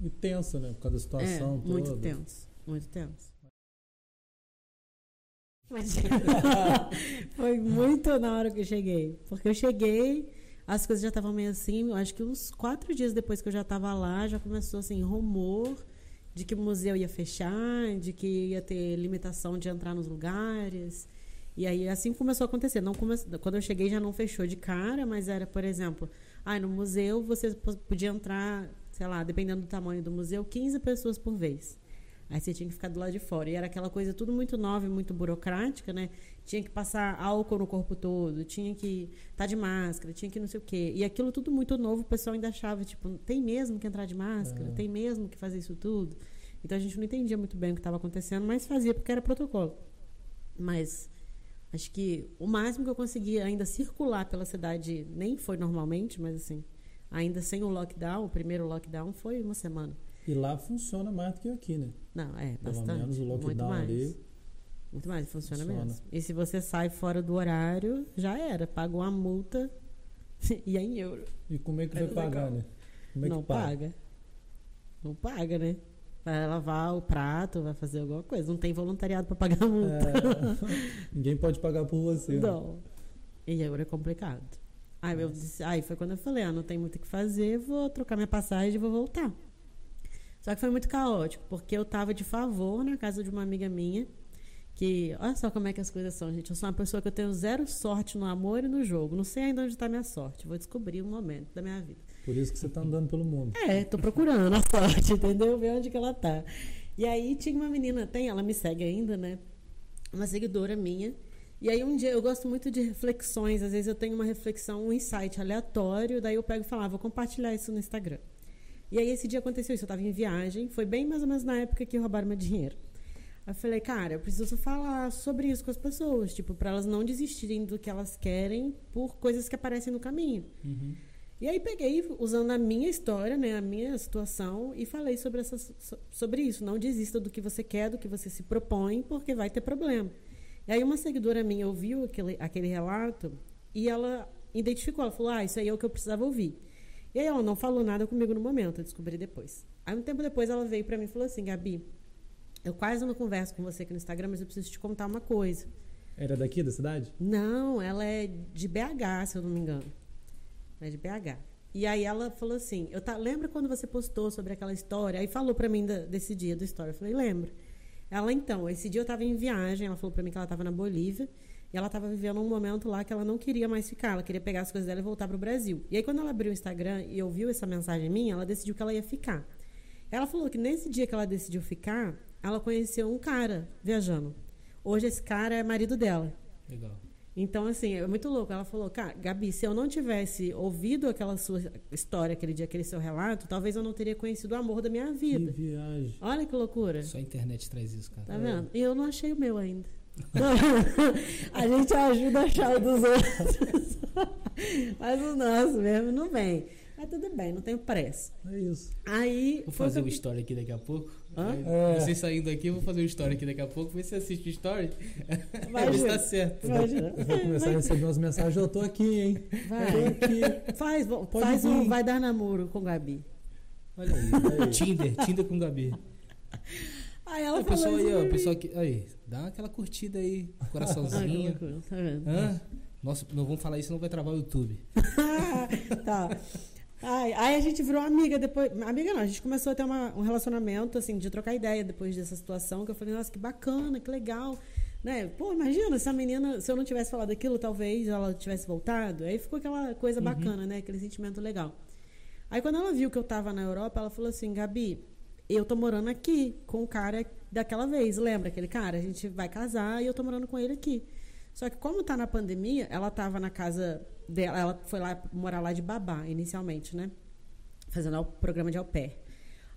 E tenso, né? Por causa da situação é, toda. Muito tenso, muito tenso. Foi muito na hora que eu cheguei. Porque eu cheguei, as coisas já estavam meio assim. Acho que uns quatro dias depois que eu já estava lá, já começou assim, rumor de que o museu ia fechar, de que ia ter limitação de entrar nos lugares. E aí assim começou a acontecer. Não come... Quando eu cheguei já não fechou de cara, mas era, por exemplo, ah, no museu você podia entrar, sei lá, dependendo do tamanho do museu, 15 pessoas por vez. Aí você tinha que ficar do lado de fora. E era aquela coisa tudo muito nova e muito burocrática, né? Tinha que passar álcool no corpo todo, tinha que estar tá de máscara, tinha que não sei o quê. E aquilo tudo muito novo, o pessoal ainda achava, tipo, tem mesmo que entrar de máscara? É. Tem mesmo que fazer isso tudo? Então a gente não entendia muito bem o que estava acontecendo, mas fazia porque era protocolo. Mas acho que o máximo que eu conseguia ainda circular pela cidade, nem foi normalmente, mas assim, ainda sem o lockdown, o primeiro lockdown foi uma semana. E lá funciona mais do que aqui, né? Não, é, bastante. Pelo menos o lockdown muito mais. ali. Muito mais, funciona, funciona, mesmo. E se você sai fora do horário, já era. Paga uma multa e é em euro. E como é que é vai pagar, né? Como é Não que paga? paga. Não paga, né? Vai lavar o prato, vai fazer alguma coisa. Não tem voluntariado para pagar a multa. É, ninguém pode pagar por você. Né? Não. Né? E euro é complicado. Aí, eu disse, aí foi quando eu falei, ah, não tem muito o que fazer, vou trocar minha passagem e vou voltar. Só que foi muito caótico, porque eu tava de favor na casa de uma amiga minha, que olha só como é que as coisas são, gente. Eu sou uma pessoa que eu tenho zero sorte no amor e no jogo. Não sei ainda onde está minha sorte. Vou descobrir um momento da minha vida. Por isso que você está andando pelo mundo. É, tô procurando a sorte, entendeu? Ver onde que ela tá. E aí tinha uma menina, tem, ela me segue ainda, né? Uma seguidora minha. E aí um dia eu gosto muito de reflexões, às vezes eu tenho uma reflexão, um insight aleatório, daí eu pego e falo, ah, vou compartilhar isso no Instagram. E aí esse dia aconteceu isso, eu estava em viagem, foi bem mais ou menos na época que roubaram meu dinheiro. Aí eu falei, cara, eu preciso falar sobre isso com as pessoas, tipo, para elas não desistirem do que elas querem por coisas que aparecem no caminho. Uhum. E aí peguei, usando a minha história, né, a minha situação, e falei sobre, essas, sobre isso. Não desista do que você quer, do que você se propõe, porque vai ter problema. E aí uma seguidora minha ouviu aquele, aquele relato e ela identificou, ela falou, ah, isso aí é o que eu precisava ouvir. E aí ela não falou nada comigo no momento, eu descobri depois. Aí um tempo depois ela veio para mim e falou assim, Gabi, eu quase não converso com você aqui no Instagram, mas eu preciso te contar uma coisa. Era daqui da cidade? Não, ela é de BH, se eu não me engano. Ela é de BH. E aí ela falou assim, eu tá, lembra quando você postou sobre aquela história? Aí falou para mim da, desse dia da história. Eu falei, lembro. Ela então, esse dia eu estava em viagem, ela falou para mim que ela estava na Bolívia. E ela estava vivendo um momento lá que ela não queria mais ficar, ela queria pegar as coisas dela e voltar para o Brasil. E aí, quando ela abriu o Instagram e ouviu essa mensagem minha, ela decidiu que ela ia ficar. Ela falou que nesse dia que ela decidiu ficar, ela conheceu um cara viajando. Hoje esse cara é marido dela. Legal. Então, assim, é muito louco. Ela falou, cara, Gabi, se eu não tivesse ouvido aquela sua história aquele dia, aquele seu relato, talvez eu não teria conhecido o amor da minha vida. Que viagem. Olha que loucura. Só a internet traz isso, cara. Tá vendo? E eu não achei o meu ainda. a gente ajuda a achar o dos outros. Mas o nosso mesmo não vem. Mas tudo bem, não tenho pressa. É isso. Aí. Vou fazer uma história aqui daqui a pouco. Hã? É. Você saindo aqui, eu vou fazer uma história aqui daqui a pouco. Vê se você assiste o story. Vai ver se tá certo. Imagina. Eu vou começar a receber umas mensagens. Eu tô aqui, hein? Vai. Tô aqui. Faz, faz um Vai Dar Namoro com Gabi. Olha aí. aí. Tinder. Tinder com Gabi. Aí ela o pessoal aí, ó, o pessoal aqui, aí, dá aquela curtida aí, coraçãozinho. tá vendo? Hã? Nossa, não vamos falar isso, não vai travar o YouTube. tá. Ai, aí a gente virou amiga depois. Amiga não, a gente começou a ter uma, um relacionamento, assim, de trocar ideia depois dessa situação, que eu falei, nossa, que bacana, que legal. Né? Pô, imagina, se a menina, se eu não tivesse falado aquilo, talvez ela tivesse voltado. Aí ficou aquela coisa uhum. bacana, né? Aquele sentimento legal. Aí quando ela viu que eu tava na Europa, ela falou assim, Gabi, eu tô morando aqui com o cara daquela vez. Lembra aquele cara? A gente vai casar e eu tô morando com ele aqui. Só que como tá na pandemia, ela tava na casa dela, ela foi lá morar lá de babá inicialmente, né? Fazendo o programa de au pair.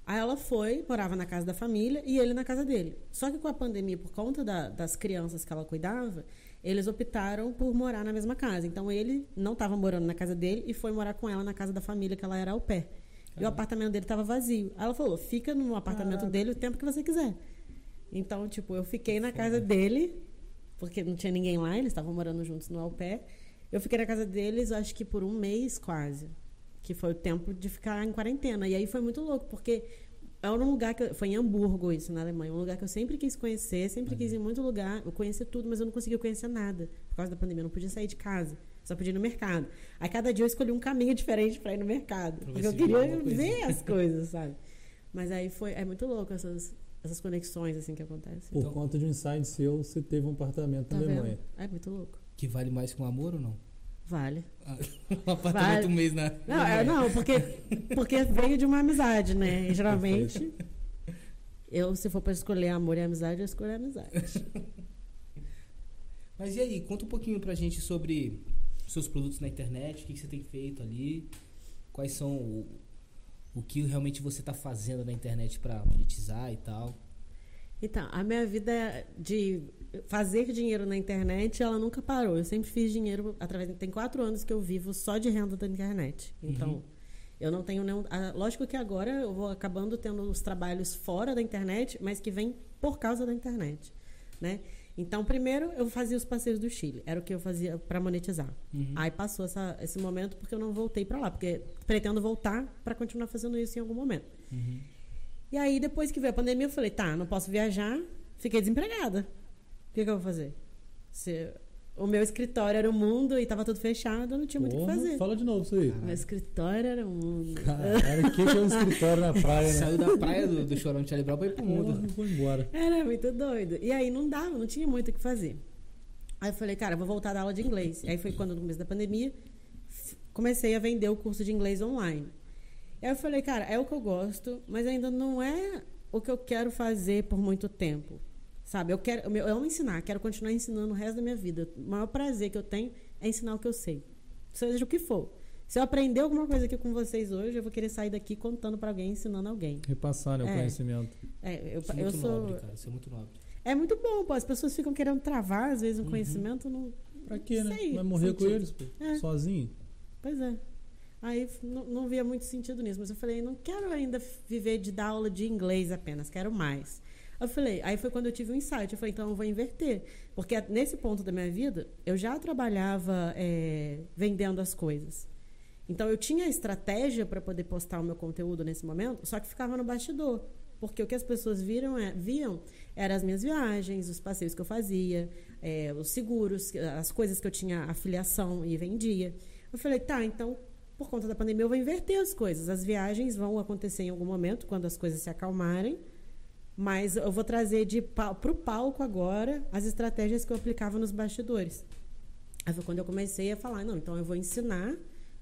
Aí ela foi, morava na casa da família e ele na casa dele. Só que com a pandemia, por conta da, das crianças que ela cuidava, eles optaram por morar na mesma casa. Então ele não estava morando na casa dele e foi morar com ela na casa da família que ela era au pair. E o apartamento dele estava vazio. Aí ela falou: fica no apartamento Caraca. dele o tempo que você quiser. Então, tipo, eu fiquei na casa dele, porque não tinha ninguém lá, eles estavam morando juntos no au pair. Eu fiquei na casa deles, acho que por um mês quase. Que foi o tempo de ficar em quarentena. E aí foi muito louco, porque é um lugar que. Foi em Hamburgo isso, na Alemanha. Um lugar que eu sempre quis conhecer, sempre quis ir em muito lugar. Eu conheci tudo, mas eu não conseguia conhecer nada. Por causa da pandemia, eu não podia sair de casa. Só podia ir no mercado. Aí cada dia eu escolhi um caminho diferente para ir no mercado. Porque eu queria ver as coisas, sabe? Mas aí foi. É muito louco essas, essas conexões assim que acontecem. Por então, conta de um insight seu, você teve um apartamento tá na Alemanha. É muito louco. Que vale mais que um amor ou não? Vale. Ah, um apartamento vale. um mês na. Não, é, não porque, porque veio de uma amizade, né? E, geralmente. eu, se for para escolher amor e amizade, eu escolho amizade. Mas e aí, conta um pouquinho pra gente sobre seus produtos na internet, o que, que você tem feito ali, quais são o, o que realmente você está fazendo na internet para monetizar e tal. Então, a minha vida de fazer dinheiro na internet, ela nunca parou. Eu sempre fiz dinheiro através. Tem quatro anos que eu vivo só de renda da internet. Então, uhum. eu não tenho nenhum. Lógico que agora eu vou acabando tendo os trabalhos fora da internet, mas que vem por causa da internet, né? Então, primeiro eu fazia os passeios do Chile, era o que eu fazia para monetizar. Uhum. Aí passou essa, esse momento porque eu não voltei para lá, porque pretendo voltar para continuar fazendo isso em algum momento. Uhum. E aí, depois que veio a pandemia, eu falei: tá, não posso viajar, fiquei desempregada. O que, que eu vou fazer? Se o meu escritório era o mundo e estava tudo fechado, eu não tinha muito o que fazer. Fala de novo isso aí. Meu escritório era o mundo. Cara, o que, que é um escritório na praia, né? Saiu da praia do, do Chorão de Charlie Brown pra ir pro mundo. Porra, foi embora. Era muito doido. E aí não dava, não tinha muito o que fazer. Aí eu falei, cara, vou voltar a dar aula de inglês. E aí foi quando, no começo da pandemia, comecei a vender o curso de inglês online. E aí eu falei, cara, é o que eu gosto, mas ainda não é o que eu quero fazer por muito tempo. Sabe? Eu quero, eu amo ensinar, quero continuar ensinando o resto da minha vida. O maior prazer que eu tenho é ensinar o que eu sei. Seja o que for. Se eu aprender alguma coisa aqui com vocês hoje, eu vou querer sair daqui contando para alguém, ensinando alguém. Repassar né, o é. conhecimento. É, eu, Isso é eu muito sou. Nobre, cara. Isso é muito nobre. É muito bom, pô. As pessoas ficam querendo travar, às vezes, um uhum. conhecimento. Não... Pra quê, né? Vai morrer sentido. com eles, pô. É. Sozinho. Pois é. Aí não, não via muito sentido nisso. Mas eu falei, não quero ainda viver de dar aula de inglês apenas, quero mais. Eu falei, aí foi quando eu tive um insight. Eu falei, então eu vou inverter. Porque nesse ponto da minha vida, eu já trabalhava é, vendendo as coisas. Então eu tinha estratégia para poder postar o meu conteúdo nesse momento, só que ficava no bastidor. Porque o que as pessoas viram é, viam eram as minhas viagens, os passeios que eu fazia, é, os seguros, as coisas que eu tinha afiliação e vendia. Eu falei, tá, então, por conta da pandemia, eu vou inverter as coisas. As viagens vão acontecer em algum momento, quando as coisas se acalmarem. Mas eu vou trazer de para o palco agora as estratégias que eu aplicava nos bastidores. Aí foi quando eu comecei a falar, não, então eu vou ensinar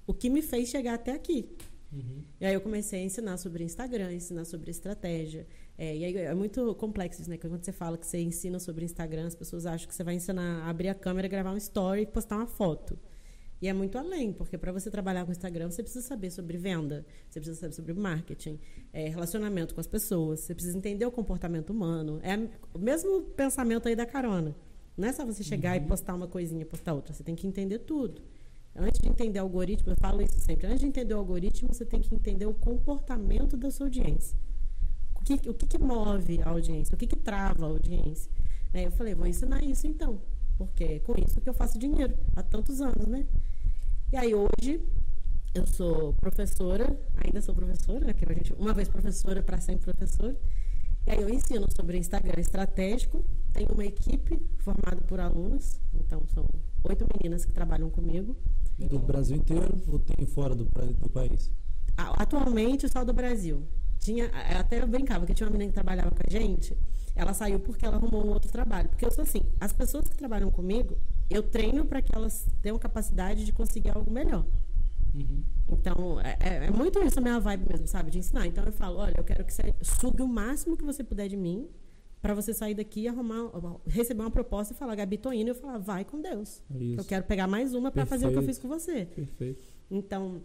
o que me fez chegar até aqui. Uhum. E aí eu comecei a ensinar sobre Instagram, ensinar sobre estratégia. É, e aí é muito complexo isso, né? Quando você fala que você ensina sobre Instagram, as pessoas acham que você vai ensinar a abrir a câmera, gravar um story e postar uma foto. E é muito além, porque para você trabalhar com Instagram, você precisa saber sobre venda, você precisa saber sobre marketing, é, relacionamento com as pessoas, você precisa entender o comportamento humano. É o mesmo pensamento aí da carona. Não é só você chegar uhum. e postar uma coisinha, postar outra. Você tem que entender tudo. Antes de entender o algoritmo, eu falo isso sempre. Antes de entender o algoritmo, você tem que entender o comportamento da sua audiência. O que, o que, que move a audiência? O que, que trava a audiência? Né? Eu falei, vou ensinar isso então. Porque é com isso que eu faço dinheiro há tantos anos, né? E aí hoje eu sou professora, ainda sou professora, né? a gente, uma vez professora para sempre professora. E aí eu ensino sobre Instagram estratégico. Tenho uma equipe formada por alunos, então são oito meninas que trabalham comigo. Do Brasil inteiro ou tem fora do, do país? Atualmente só do Brasil. Tinha, até eu brincava que tinha uma menina que trabalhava com a gente, ela saiu porque ela arrumou um outro trabalho. Porque eu sou assim, as pessoas que trabalham comigo, eu treino para que elas tenham capacidade de conseguir algo melhor. Uhum. Então, é, é, é, muito isso a minha vibe mesmo, sabe? De ensinar. Então, eu falo, olha, eu quero que você sugue o máximo que você puder de mim para você sair daqui e arrumar, receber uma proposta e falar, Gabi, tô indo. E eu falar, vai com Deus. Isso. Eu quero pegar mais uma para fazer o que eu fiz com você. Perfeito. Então,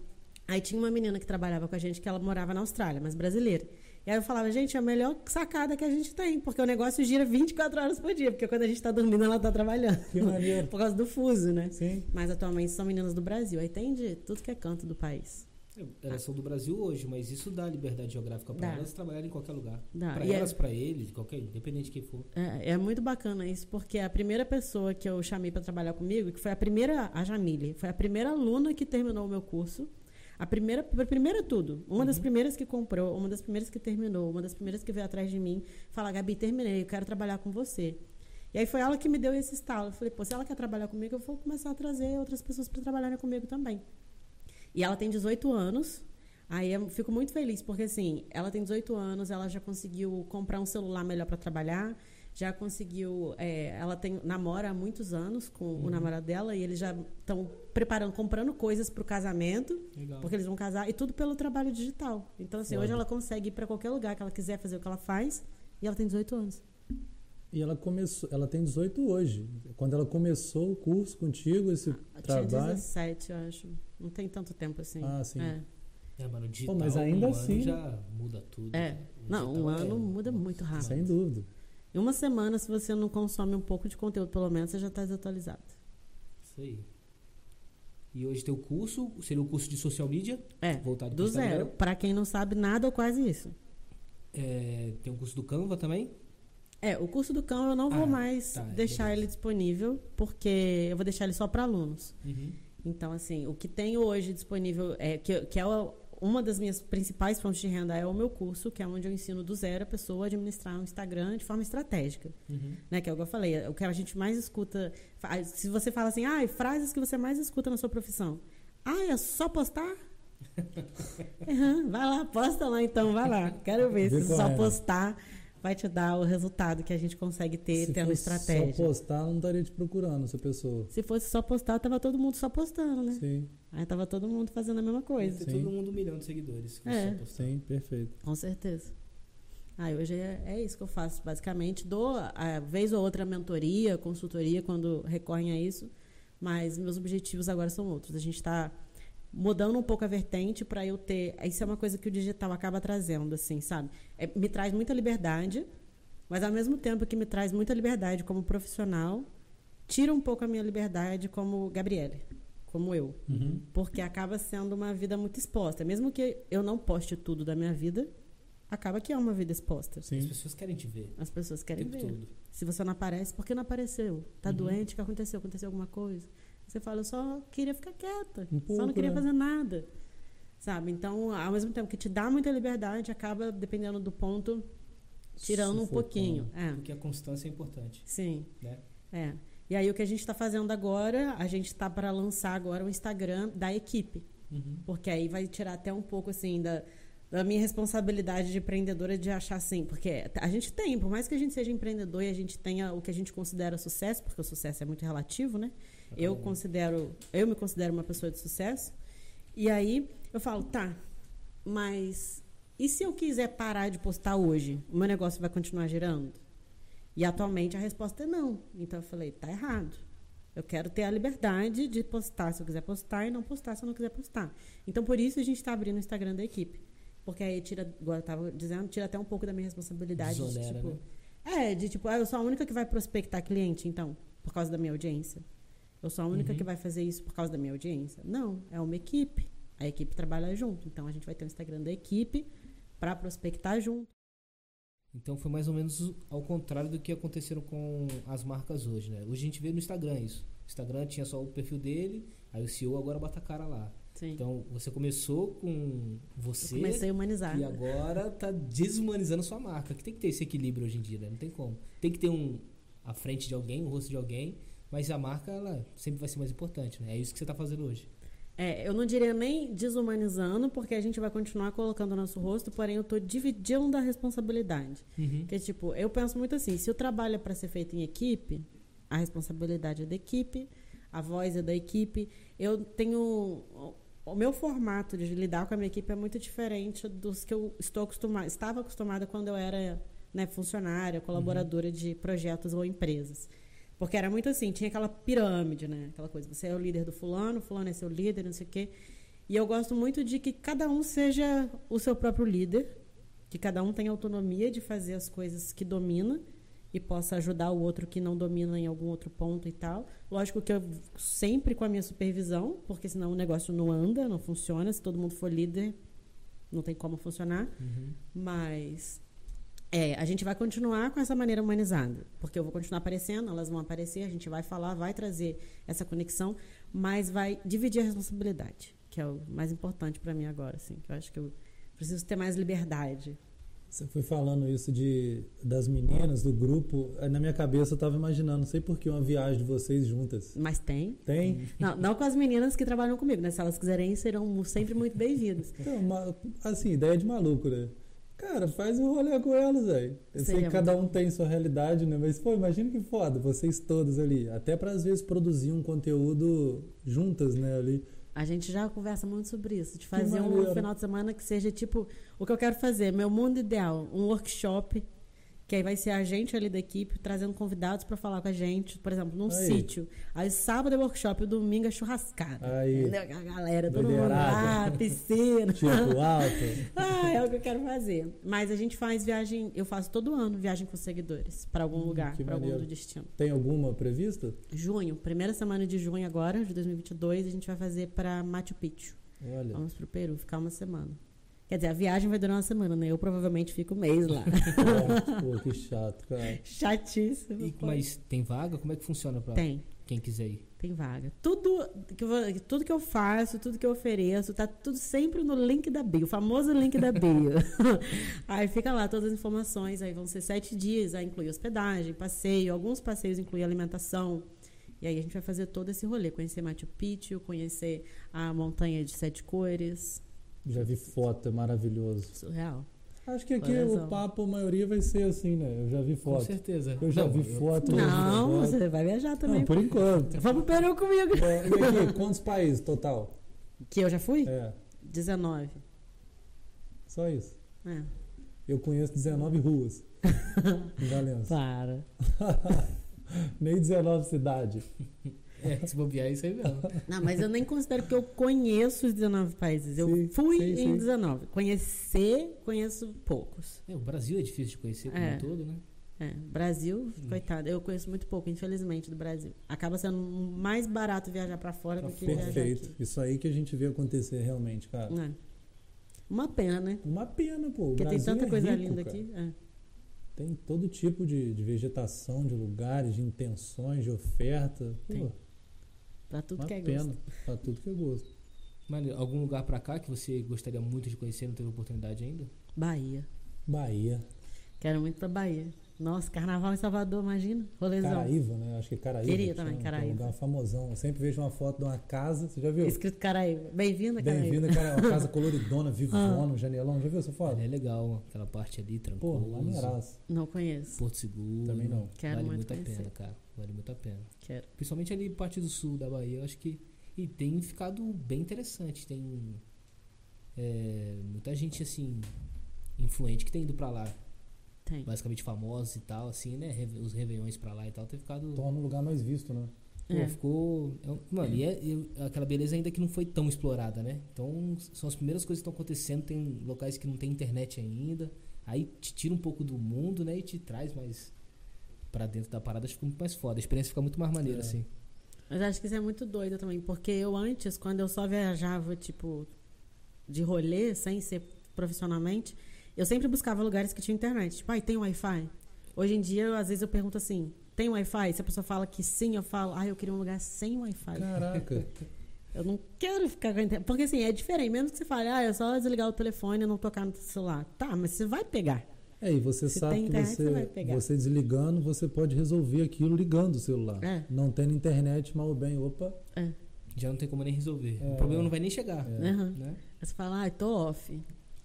aí tinha uma menina que trabalhava com a gente que ela morava na Austrália, mas brasileira. E aí eu falava, gente, é a melhor sacada que a gente tem, porque o negócio gira 24 horas por dia, porque quando a gente está dormindo, ela está trabalhando. Que maneiro. por causa do fuso, né? Sim. Mas atualmente são meninas do Brasil. Aí tem de tudo que é canto do país. É, elas são do Brasil hoje, mas isso dá liberdade geográfica para elas trabalharem em qualquer lugar. Para elas, é... para eles, qualquer, independente de quem for. É, é, muito bacana isso, porque a primeira pessoa que eu chamei para trabalhar comigo, que foi a primeira, a Jamile, foi a primeira aluna que terminou o meu curso. A primeira, a primeira tudo. Uma uhum. das primeiras que comprou, uma das primeiras que terminou, uma das primeiras que veio atrás de mim, falar, Gabi, terminei, eu quero trabalhar com você. E aí foi ela que me deu esse estalo. Eu falei, pô, se ela quer trabalhar comigo, eu vou começar a trazer outras pessoas para trabalharem comigo também. E ela tem 18 anos. Aí eu fico muito feliz, porque assim, ela tem 18 anos, ela já conseguiu comprar um celular melhor para trabalhar já conseguiu. É, ela tem namora há muitos anos com uhum. o namorado dela e eles já estão preparando, comprando coisas para o casamento, Legal. porque eles vão casar, e tudo pelo trabalho digital. Então, assim, Foda. hoje ela consegue ir para qualquer lugar que ela quiser fazer o que ela faz, e ela tem 18 anos. E ela começou, ela tem 18 hoje. Quando ela começou o curso contigo, esse ah, trabalho. Tinha 17, eu acho. Não tem tanto tempo assim. Ah, sim. É. É, mano, digital, Pô, mas ainda um assim. já muda tudo. É. Né? Não, um ano é... muda muito rápido. Sem dúvida. Em uma semana, se você não consome um pouco de conteúdo, pelo menos, você já está desatualizado. Isso aí. E hoje tem o curso, seria o curso de social media? É, voltado do zero. Para quem não sabe nada ou quase isso. É, tem o curso do Canva também? É, o curso do Canva eu não ah, vou mais tá, é deixar ele disponível, porque eu vou deixar ele só para alunos. Uhum. Então, assim, o que tem hoje disponível, é que, que é o, uma das minhas principais fontes de renda é o meu curso, que é onde eu ensino do zero a pessoa a administrar um Instagram de forma estratégica. Uhum. Né? Que é o que eu falei, o que a gente mais escuta. Se você fala assim, ah, frases que você mais escuta na sua profissão. Ah, é só postar? uhum, vai lá, posta lá então, vai lá. Quero ver se só postar vai te dar o resultado que a gente consegue ter Se tendo estratégia. Se só postar, não estaria te procurando essa pessoa. Se fosse só postar, tava todo mundo só postando, né? Sim. Aí tava todo mundo fazendo a mesma coisa. Tem todo mundo um milhão de seguidores. É. Sim, perfeito. Com certeza. Ah, hoje é, é, isso que eu faço, basicamente. Dou, a vez ou outra, mentoria, consultoria, quando recorrem a isso. Mas meus objetivos agora são outros. A gente está mudando um pouco a vertente para eu ter. Isso é uma coisa que o digital acaba trazendo, assim, sabe? É, me traz muita liberdade, mas ao mesmo tempo que me traz muita liberdade como profissional, tira um pouco a minha liberdade como Gabriele, como eu. Uhum. Porque acaba sendo uma vida muito exposta. Mesmo que eu não poste tudo da minha vida, acaba que é uma vida exposta. Sim. As pessoas querem te ver. As pessoas querem ver. Todo. Se você não aparece, por que não apareceu? Tá uhum. doente? O que aconteceu? Aconteceu alguma coisa? Você fala, eu só queria ficar quieta, um pouco, só não queria né? fazer nada. Sabe? Então, ao mesmo tempo que te dá muita liberdade, acaba, dependendo do ponto, tirando um pouquinho. É. Porque a constância é importante. Sim. Né? É. E aí, o que a gente está fazendo agora, a gente está para lançar agora o Instagram da equipe. Uhum. Porque aí vai tirar até um pouco, assim, da, da minha responsabilidade de empreendedora de achar assim, porque a gente tem, por mais que a gente seja empreendedor e a gente tenha o que a gente considera sucesso, porque o sucesso é muito relativo, né? Eu considero, eu me considero uma pessoa de sucesso. E aí eu falo, tá, mas e se eu quiser parar de postar hoje? O meu negócio vai continuar girando? E atualmente a resposta é não. Então eu falei, tá errado. Eu quero ter a liberdade de postar se eu quiser postar e não postar se eu não quiser postar. Então por isso a gente está abrindo o Instagram da equipe. Porque aí tira, igual eu estava dizendo, tira até um pouco da minha responsabilidade. De, tipo, né? É, de tipo, ah, eu sou a única que vai prospectar cliente, então, por causa da minha audiência. Eu sou a única uhum. que vai fazer isso por causa da minha audiência. Não, é uma equipe. A equipe trabalha junto. Então a gente vai ter o Instagram da equipe para prospectar junto. Então foi mais ou menos ao contrário do que aconteceram com as marcas hoje, né? Hoje a gente vê no Instagram isso. O Instagram tinha só o perfil dele, aí o CEO agora bota a cara lá. Sim. Então você começou com você. Eu comecei a humanizar. E agora tá desumanizando sua marca. Que tem que ter esse equilíbrio hoje em dia, né? Não tem como. Tem que ter um a frente de alguém, o rosto de alguém, mas a marca ela sempre vai ser mais importante, né? É isso que você está fazendo hoje. É, eu não diria nem desumanizando, porque a gente vai continuar colocando o nosso rosto, porém eu estou dividindo a responsabilidade. Uhum. Que tipo, eu penso muito assim, se o trabalho é para ser feito em equipe, a responsabilidade é da equipe, a voz é da equipe. Eu tenho o meu formato de lidar com a minha equipe é muito diferente dos que eu estou acostumada, estava acostumada quando eu era né, funcionária, colaboradora uhum. de projetos ou empresas. Porque era muito assim, tinha aquela pirâmide, né? Aquela coisa, você é o líder do fulano, fulano é seu líder, não sei o quê. E eu gosto muito de que cada um seja o seu próprio líder, que cada um tenha autonomia de fazer as coisas que domina e possa ajudar o outro que não domina em algum outro ponto e tal. Lógico que eu sempre com a minha supervisão, porque senão o negócio não anda, não funciona. Se todo mundo for líder, não tem como funcionar. Uhum. Mas é, a gente vai continuar com essa maneira humanizada, porque eu vou continuar aparecendo, elas vão aparecer, a gente vai falar, vai trazer essa conexão, mas vai dividir a responsabilidade, que é o mais importante para mim agora, assim, que eu acho que eu preciso ter mais liberdade. Você foi falando isso de das meninas do grupo, na minha cabeça eu estava imaginando, não sei por que uma viagem de vocês juntas. Mas tem. Tem? Não, não com as meninas que trabalham comigo, né? Se elas quiserem, serão sempre muito bem-vindas. Então, assim, ideia de maluco, né? Cara, faz um rolê com elas, velho. Eu sei que cada um tem sua realidade, né? Mas, pô, imagina que foda, vocês todos ali. Até para às vezes produzir um conteúdo juntas, né, ali. A gente já conversa muito sobre isso, de fazer um final de semana que seja tipo o que eu quero fazer, meu mundo ideal, um workshop que aí vai ser a gente ali da equipe trazendo convidados para falar com a gente, por exemplo, num aí. sítio. Aí sábado é workshop, o domingo é churrascada. Aí. A galera, todo mundo lá, piscina. Tipo alto. ah, é o que eu quero fazer. Mas a gente faz viagem, eu faço todo ano viagem com seguidores para algum hum, lugar, para algum destino. Tem alguma prevista? Junho, primeira semana de junho agora, de 2022, a gente vai fazer para Machu Picchu. Olha. Vamos pro Peru, ficar uma semana. Quer dizer, a viagem vai durar uma semana, né? Eu provavelmente fico um mês lá. pô, que chato, cara. Chatíssimo. E, mas tem vaga? Como é que funciona pra tem. quem quiser ir? Tem vaga. Tudo que, eu, tudo que eu faço, tudo que eu ofereço, tá tudo sempre no link da bio, o famoso link da bio. aí fica lá todas as informações, aí vão ser sete dias, aí inclui hospedagem, passeio, alguns passeios incluem alimentação. E aí a gente vai fazer todo esse rolê, conhecer Machu Picchu, conhecer a montanha de sete cores, já vi foto, é maravilhoso. Surreal. Acho que aqui o papo, a maioria vai ser assim, né? Eu já vi foto. Com certeza. Eu já não, vi foto. Não, você vai viajar também. Não, por enquanto. Vamos Peru comigo. É, e aqui, quantos países total? Que eu já fui? É. 19. Só isso? É. Eu conheço 19 ruas em Valença. Para. Nem 19 cidades. É, se bobear, é isso aí mesmo. Não, mas eu nem considero que eu conheço os 19 países. Eu sim, fui sim, em sim. 19. Conhecer, conheço poucos. É, o Brasil é difícil de conhecer como é. um todo, né? É, Brasil, coitado, eu conheço muito pouco, infelizmente, do Brasil. Acaba sendo mais barato viajar para fora do que Perfeito. viajar Perfeito. Isso aí que a gente vê acontecer realmente, cara. É. Uma pena, né? Uma pena, pô. Porque tem tanta é coisa rico, linda cara. aqui. É. Tem todo tipo de, de, vegetação, de lugares, de intenções, de oferta. Pô, Pra tudo Uma que é pena, gosto. Pra tudo que é gosto. Mano, algum lugar pra cá que você gostaria muito de conhecer e não teve oportunidade ainda? Bahia. Bahia. Quero muito pra Bahia. Nossa, carnaval em Salvador, imagina. Rolezão. Caraíva, né? Acho que é Caraíva. Queria também, chama, Caraíva. É um lugar famosão. Eu sempre vejo uma foto de uma casa, você já viu? Escrito Caraíva. Bem-vinda, Caraíva. Bem-vinda, Caraíva. Uma casa coloridona, vivona, ah. janelão. Já viu essa foto? É legal, aquela parte ali, tranquila. Pô, maneiraço. Não conheço. Porto Seguro. Também não. Quero vale muito, muito a pena, cara. Vale muito a pena. Quero. Principalmente ali parte do sul da Bahia, eu acho que... E tem ficado bem interessante. Tem é, muita gente, assim, influente que tem ido pra lá. Tem. Basicamente famosos e tal, assim, né? Os Réveillões pra lá e tal, ter ficado. Torna um lugar mais visto, né? Pô, é. ficou. É mano, e, é, e, aquela beleza ainda que não foi tão explorada, né? Então, são as primeiras coisas que estão acontecendo. Tem locais que não tem internet ainda. Aí te tira um pouco do mundo, né? E te traz mais para dentro da parada. Acho que fica muito mais foda. A experiência fica muito mais maneira, é. assim. Mas acho que isso é muito doido também. Porque eu antes, quando eu só viajava, tipo, de rolê, sem ser profissionalmente, eu sempre buscava lugares que tinham internet. Tipo, ai, ah, tem Wi-Fi? Hoje em dia, eu, às vezes eu pergunto assim, tem Wi-Fi? Se a pessoa fala que sim, eu falo, ah, eu queria um lugar sem Wi-Fi. Caraca. Eu não quero ficar com a internet. Porque assim, é diferente. Mesmo que você fale, ah, é só desligar o telefone e não tocar no celular. Tá, mas você vai pegar. É, e você Se sabe internet, que você, você, desligando, você pode resolver aquilo ligando o celular. É. Não tendo internet, mal ou bem, opa. É. Já não tem como nem resolver. É. O problema não vai nem chegar. É. Uhum. Né? Você fala, ah, tô off.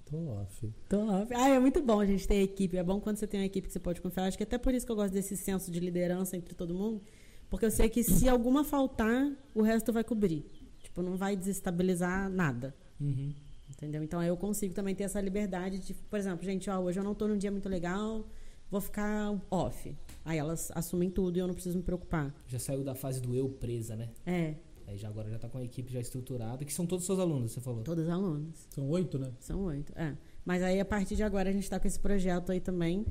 Tô off. Tô off. Ah, é muito bom a gente ter equipe. É bom quando você tem uma equipe que você pode confiar. Acho que até por isso que eu gosto desse senso de liderança entre todo mundo. Porque eu sei que se alguma faltar, o resto vai cobrir. Tipo, não vai desestabilizar nada. Uhum. Entendeu? Então eu consigo também ter essa liberdade de, por exemplo, gente, ó, hoje eu não tô num dia muito legal, vou ficar off. Aí elas assumem tudo e eu não preciso me preocupar. Já saiu da fase do eu presa, né? É. Aí já agora já está com a equipe já estruturada, que são todos seus alunos, você falou? Todos alunos. São oito, né? São oito, é. Mas aí a partir de agora a gente está com esse projeto aí também,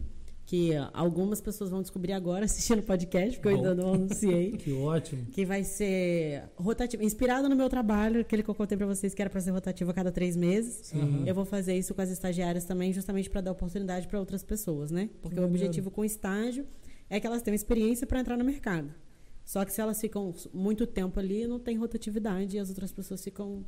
que algumas pessoas vão descobrir agora assistindo o podcast, porque eu ainda não anunciei. que ótimo. Que vai ser rotativo, inspirado no meu trabalho, aquele que eu contei para vocês que era para ser rotativo a cada três meses. Uhum. Eu vou fazer isso com as estagiárias também, justamente para dar oportunidade para outras pessoas, né? Porque o objetivo com o estágio é que elas tenham experiência para entrar no mercado. Só que se elas ficam muito tempo ali, não tem rotatividade e as outras pessoas ficam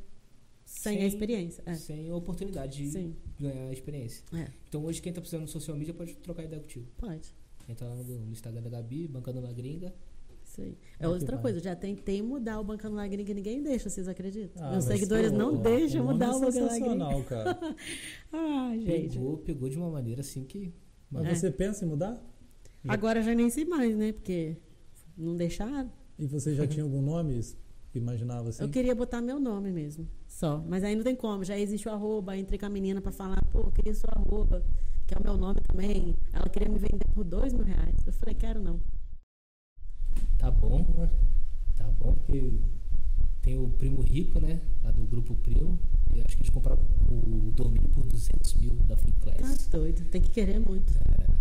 sem, sem a experiência. É. Sem a oportunidade de Sim. ganhar a experiência. É. Então hoje quem está precisando de social media pode trocar ideia contigo. Pode. Entra lá no, Instagram da Gabi, Bancando na Gringa. Isso aí. É outra coisa, já tentei mudar o Bancando na Gringa e ninguém deixa, vocês acreditam? Ah, Meus seguidores pô, não deixam mudar o Bancando na Gringa. cara. ah, gente. Pegou, pegou de uma maneira assim que... Mas é. você pensa em mudar? Agora já nem sei mais, né? Porque não deixaram. E você já tinha algum nome que imaginava assim? Eu queria botar meu nome mesmo, só. Mas aí não tem como. Já existe o arroba. Entrei com a menina para falar, pô, eu queria sua arroba, que é o meu nome também. Ela queria me vender por dois mil reais. Eu falei, quero não. Tá bom, tá bom, porque tem o Primo Rico, né? Lá do Grupo Primo. E acho que eles compraram o domínio por 200 mil da Finclass. Tá doido, tem que querer muito. É.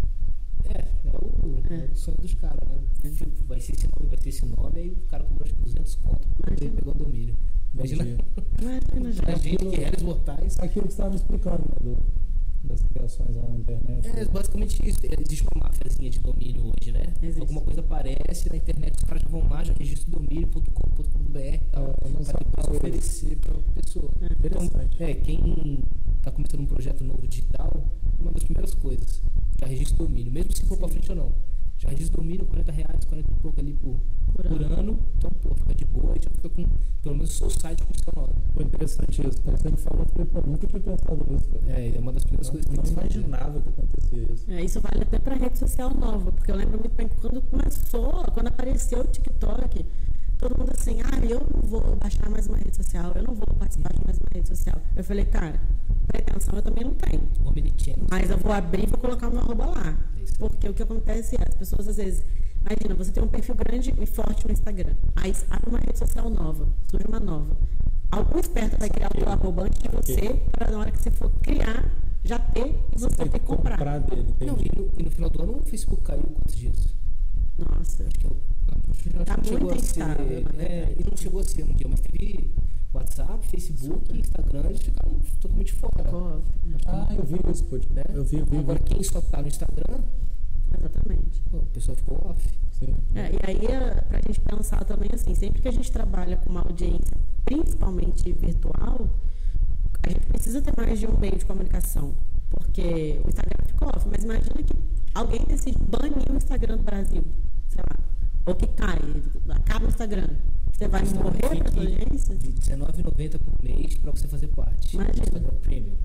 É, é o, é. o sonho dos caras, né? Tipo, vai ser esse nome, vai ter esse nome, aí o cara comprou acho 200 conto pra ele pegar o domínio. Imagina. Imagina, a gente que era mortais. Aquilo que você estava explicando, né, do, das criações lá na internet. É, basicamente isso. Existe uma máfiazinha de domínio hoje, né? Existe. Alguma coisa aparece na internet, os caras já vão lá, já registram domínio.com.br e tal. É, depois oferecer pra pessoa. É, então, é, quem tá começando um projeto novo digital, uma das primeiras coisas já registra domínio, mesmo se for para frente ou não. Já registra domínio, 40 reais, 40 e pouco ali por, por, por ano. ano. Então, pô, fica de boa, já fica com pelo menos o seu site funcionando. Foi interessante isso. Quando você me falou, eu falei, nunca tinha pensado nisso. É, é uma das primeiras coisas que não imaginava que acontecia isso. É, isso vale até para rede social nova, porque eu lembro muito bem quando começou, quando apareceu o TikTok, todo mundo assim, ah, eu não vou baixar mais uma rede social, eu não vou participar de mais uma rede social. Eu falei, cara, pretensão eu também não tenho. Mas eu vou abrir e vou colocar o meu arroba lá. Porque o que acontece é, as pessoas às vezes. Imagina, você tem um perfil grande e forte no Instagram. Aí abre uma rede social nova, surge uma nova. Algum esperto vai criar o seu arroba antes de você, para na hora que você for criar, já ter e você ter que comprar. comprar dele, não, e no, e no, final do ano o Facebook caiu quantos dias? Nossa. Acho que eu, acho tá muito instável. Né? É, e não chegou a ser um dia, mas teve WhatsApp, Facebook, Instagram, eles ficaram totalmente fora. Ah, eu vi isso, pô. Né? Eu vi, eu vi. Agora, quem só tá no Instagram. Exatamente. Pô, a pessoa ficou off. Sim. É, e aí, é, pra gente pensar também assim, sempre que a gente trabalha com uma audiência, principalmente virtual, a gente precisa ter mais de um meio de comunicação. Porque o Instagram ficou off, mas imagina que alguém decide banir o Instagram do Brasil, sei lá, ou que cai, acaba o Instagram. Você vai morrer para sua audiência? R$19,90 por mês para você fazer parte. Imagina. Instagram Premium.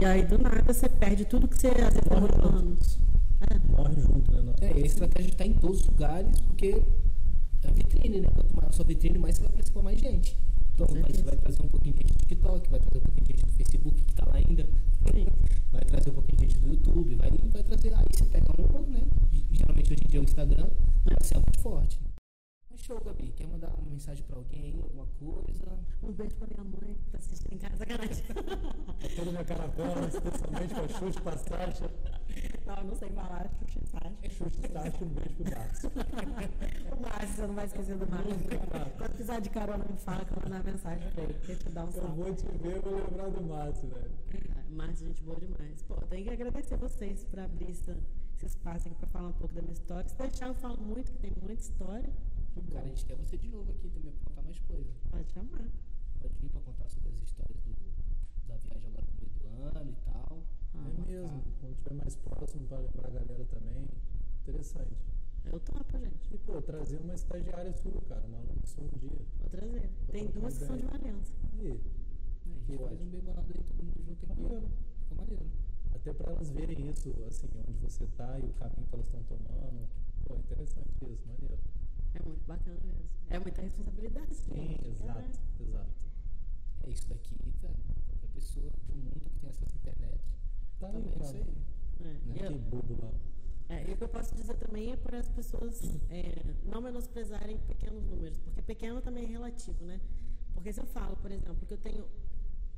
E aí, do nada, você perde tudo que você às vezes anos. É. Morre junto, né? É, e a estratégia está em todos os lugares, porque é a vitrine, né? Quanto maior a sua vitrine, mais você vai aparecer para mais gente. Então vai, vai, trazer um pouquinho de gente do TikTok, vai trazer um pouquinho de gente do Facebook que tá lá ainda. Vai trazer um pouquinho de gente do YouTube, vai, vai trazer. Aí você pega um, né? Geralmente hoje em dia o Instagram, é muito forte. Show, Gabi. Quer mandar uma mensagem pra alguém, alguma coisa? Um beijo pra minha mãe que tá assistindo em casa, sacanagem. Toda minha caravana, especialmente pra Xuxa e Sasha. Não, não sei falar, Xuxa e Sasha. É Xuxa e Sasha, um beijo pro Márcio. o Márcio, você não vai esquecer do Márcio. Quando precisar de carona, me fala que eu vou mandar mensagem pra ele. Deixa eu dar um salve. Eu vou te ver, eu vou lembrar do Márcio, velho. Márcio, gente boa demais. Pô, tenho que agradecer vocês por abrir esse, esse espaço aqui pra falar um pouco da minha história. Se deixar, eu falo muito, que tem muita história. Cara, a gente quer você de novo aqui também pra contar mais coisas. Pode chamar. Pode vir pra contar sobre as histórias do, da viagem agora no meio do ano e tal. Ah, é mesmo. Quando estiver mais próximo pra lembrar a galera também. Interessante. Eu topo, gente. E, pô, trazer uma estagiária sua, cara, uma aluna sua um dia. Vou trazer. Tem duas que são de Valença. Aí. É, a gente faz um bem bolado aí, todo mundo junto aqui. Maneiro. Fica maneiro. Até pra elas verem isso, assim, onde você tá e o caminho que elas estão tomando. Pô, interessante isso, maneiro. É muito bacana mesmo. É muita responsabilidade. Sim, exato, é. exato. É isso daqui, velho. Qualquer pessoa do mundo que tem acesso à internet. Tá é isso aí. É. Não é que bobo lá. É, e o que eu posso dizer também é para as pessoas é, não menosprezarem pequenos números, porque pequeno também é relativo, né? Porque se eu falo, por exemplo, que eu tenho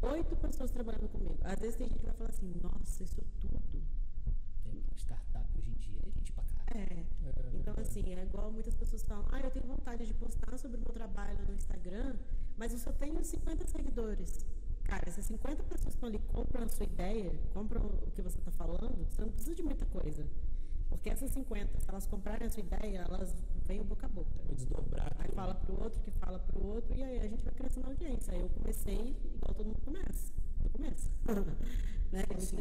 oito pessoas trabalhando comigo, às vezes tem gente que vai falar assim, nossa, isso tudo. Tem startup hoje em dia, é é. Então, assim, é igual muitas pessoas falam, ah, eu tenho vontade de postar sobre o meu trabalho no Instagram, mas eu só tenho 50 seguidores. Cara, essas 50 pessoas que estão ali compram a sua ideia, compram o que você está falando, você não precisa de muita coisa. Porque essas 50, se elas comprarem a sua ideia, elas vêm boca a boca. Desdobrar. Aí fala pro outro, que fala pro outro, e aí a gente vai crescendo a audiência. Aí eu comecei igual todo mundo começa. Eu começo. né? Gente.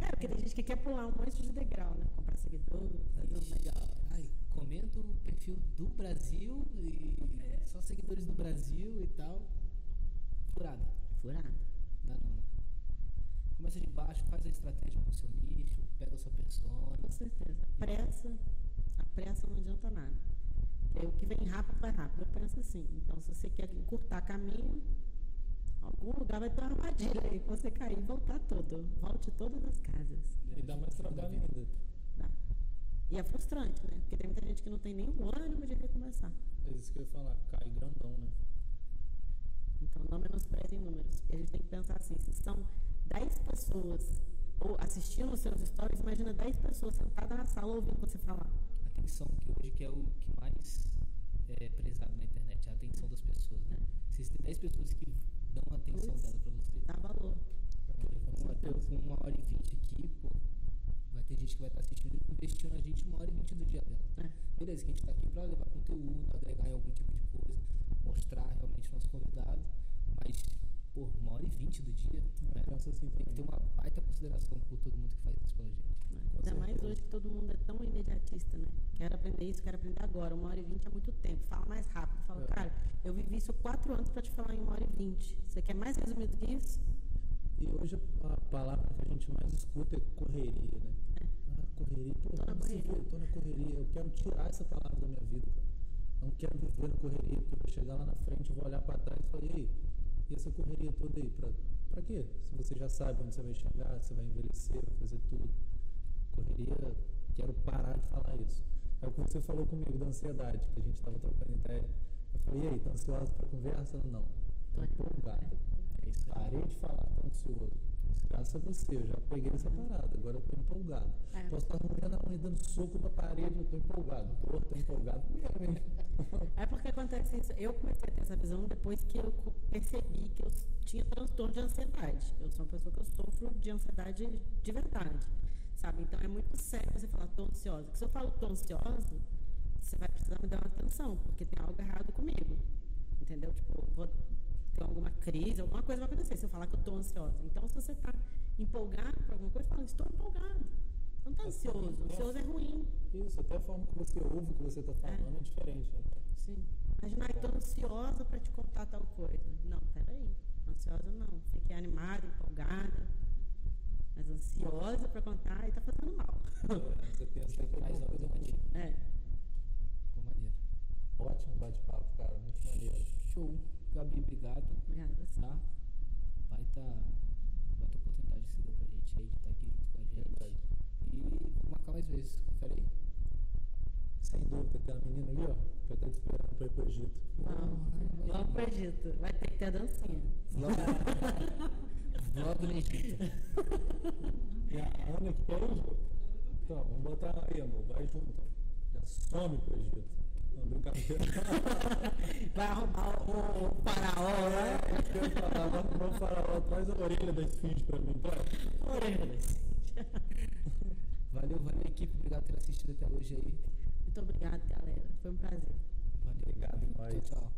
É, porque tem gente que quer pular um monte de degrau, né? Comprar seguidor, legal. Ai, comenta o perfil do Brasil e é. só seguidores do Brasil e tal. Furada. Furada. Não, não. Começa de baixo, faz a estratégia pro seu nicho, pega a sua persona. Com certeza. A pressa, a pressa não adianta nada. É, o que vem rápido vai rápido. Eu penso assim. Então, se você quer encurtar caminho, algum lugar vai ter uma armadilha aí pra você cair e voltar todo. Volte todas as casas. E dá mais trabalho ainda. Dá. E é frustrante, né? Porque tem muita gente que não tem nem um ânimo de recomeçar. É isso que eu ia falar, cai grandão, né? Então não menosprezem números. Porque a gente tem que pensar assim, se são 10 pessoas ou assistindo os seus stories, imagina 10 pessoas sentadas na sala ouvindo você falar. Atenção, que hoje que é o que mais é prezado na internet, a atenção das pessoas, né? Se tem 10 pessoas que dão atenção dela pra você. Dá valor. Ter uma hora e vinte aqui, pô. Vai ter gente que vai estar assistindo e investindo a gente uma hora e vinte do dia dela. É. Beleza, que a gente está aqui para levar conteúdo, agregar em algum tipo de coisa, mostrar realmente nosso convidado. Mas, pô, uma hora e vinte do dia, né? Assim, tem que ter uma baita consideração por todo mundo que faz isso pela gente. É. Ainda mais hoje que todo mundo é tão imediatista, né? Quero aprender isso, quero aprender agora. Uma hora e vinte é muito tempo. Fala mais rápido. Fala, é. cara, eu vivi isso quatro anos para te falar em uma hora e vinte. Você quer mais resumido que isso? E hoje a palavra que a gente mais escuta é correria, né? É. Ah, correria. Pô, tô na correria. Ver, tô na correria. Eu quero tirar essa palavra da minha vida, cara. Não quero viver na correria, porque eu vou chegar lá na frente, vou olhar para trás e falar, e aí, e essa correria toda aí? Pra, pra quê? Se você já sabe onde você vai chegar, você vai envelhecer, vai fazer tudo. Correria, quero parar de falar isso. É o que você falou comigo da ansiedade, que a gente estava trocando ideia. Eu falei, e aí, tá ansiosa para conversa? Não. Tô empolgado. É isso. Parei de falar, tô ansioso. Graças a você, eu já peguei essa parada, agora eu tô empolgado. É. Posso estar roendo a unha dando soco na parede, eu tô empolgado. Tô, tô empolgado mesmo, hein? É porque acontece isso. Eu comecei a ter essa visão depois que eu percebi que eu tinha transtorno de ansiedade. Eu sou uma pessoa que eu sofro de ansiedade de verdade. Sabe? Então é muito sério você falar tô ansiosa. Porque se eu falo tô ansiosa, você vai precisar me dar uma atenção, porque tem algo errado comigo. Entendeu? Tipo, vou alguma crise, alguma coisa vai acontecer se eu falar que eu estou ansiosa. Então, se você está empolgado por alguma coisa, fala, estou empolgado. Não está ansioso. Ansioso é ruim. Isso, até a forma que você ouve o que você está falando é, é diferente. Né? Sim. Imagina, estou ansiosa para te contar tal coisa. Não, peraí. Ansiosa não. Fiquei animada, empolgada. Mas ansiosa para contar e está fazendo mal. É, você pensa que é mais uma coisa É. Ficou maneiro. Ótimo bate-papo, cara. Muito maneiro. Show. Gabi, obrigado baita, baita oportunidade que você deu pra gente aí de estar aqui junto com a gente. E marcar mais vezes, confere aí. Sem dúvida, aquela menina ali, ó, que eu tô esperando pra ir pro Egito. Vamos, vamos pro Egito. Vai ter que ter a dancinha. Vlog no Egito. E a Ana que quer ir, Então, vamos botar aí, amor, vai junto. Já some pro Egito. Não, brincadeira. Vai arrumar o, o faraó, né? É, vai arrumar o faraó, traz a orelha da esfinge pra mim, A orelha da esfinge. Valeu, valeu, equipe. Obrigado por ter assistido até hoje aí. Muito obrigado, galera. Foi um prazer. Valeu. Obrigado, Tchau, tchau.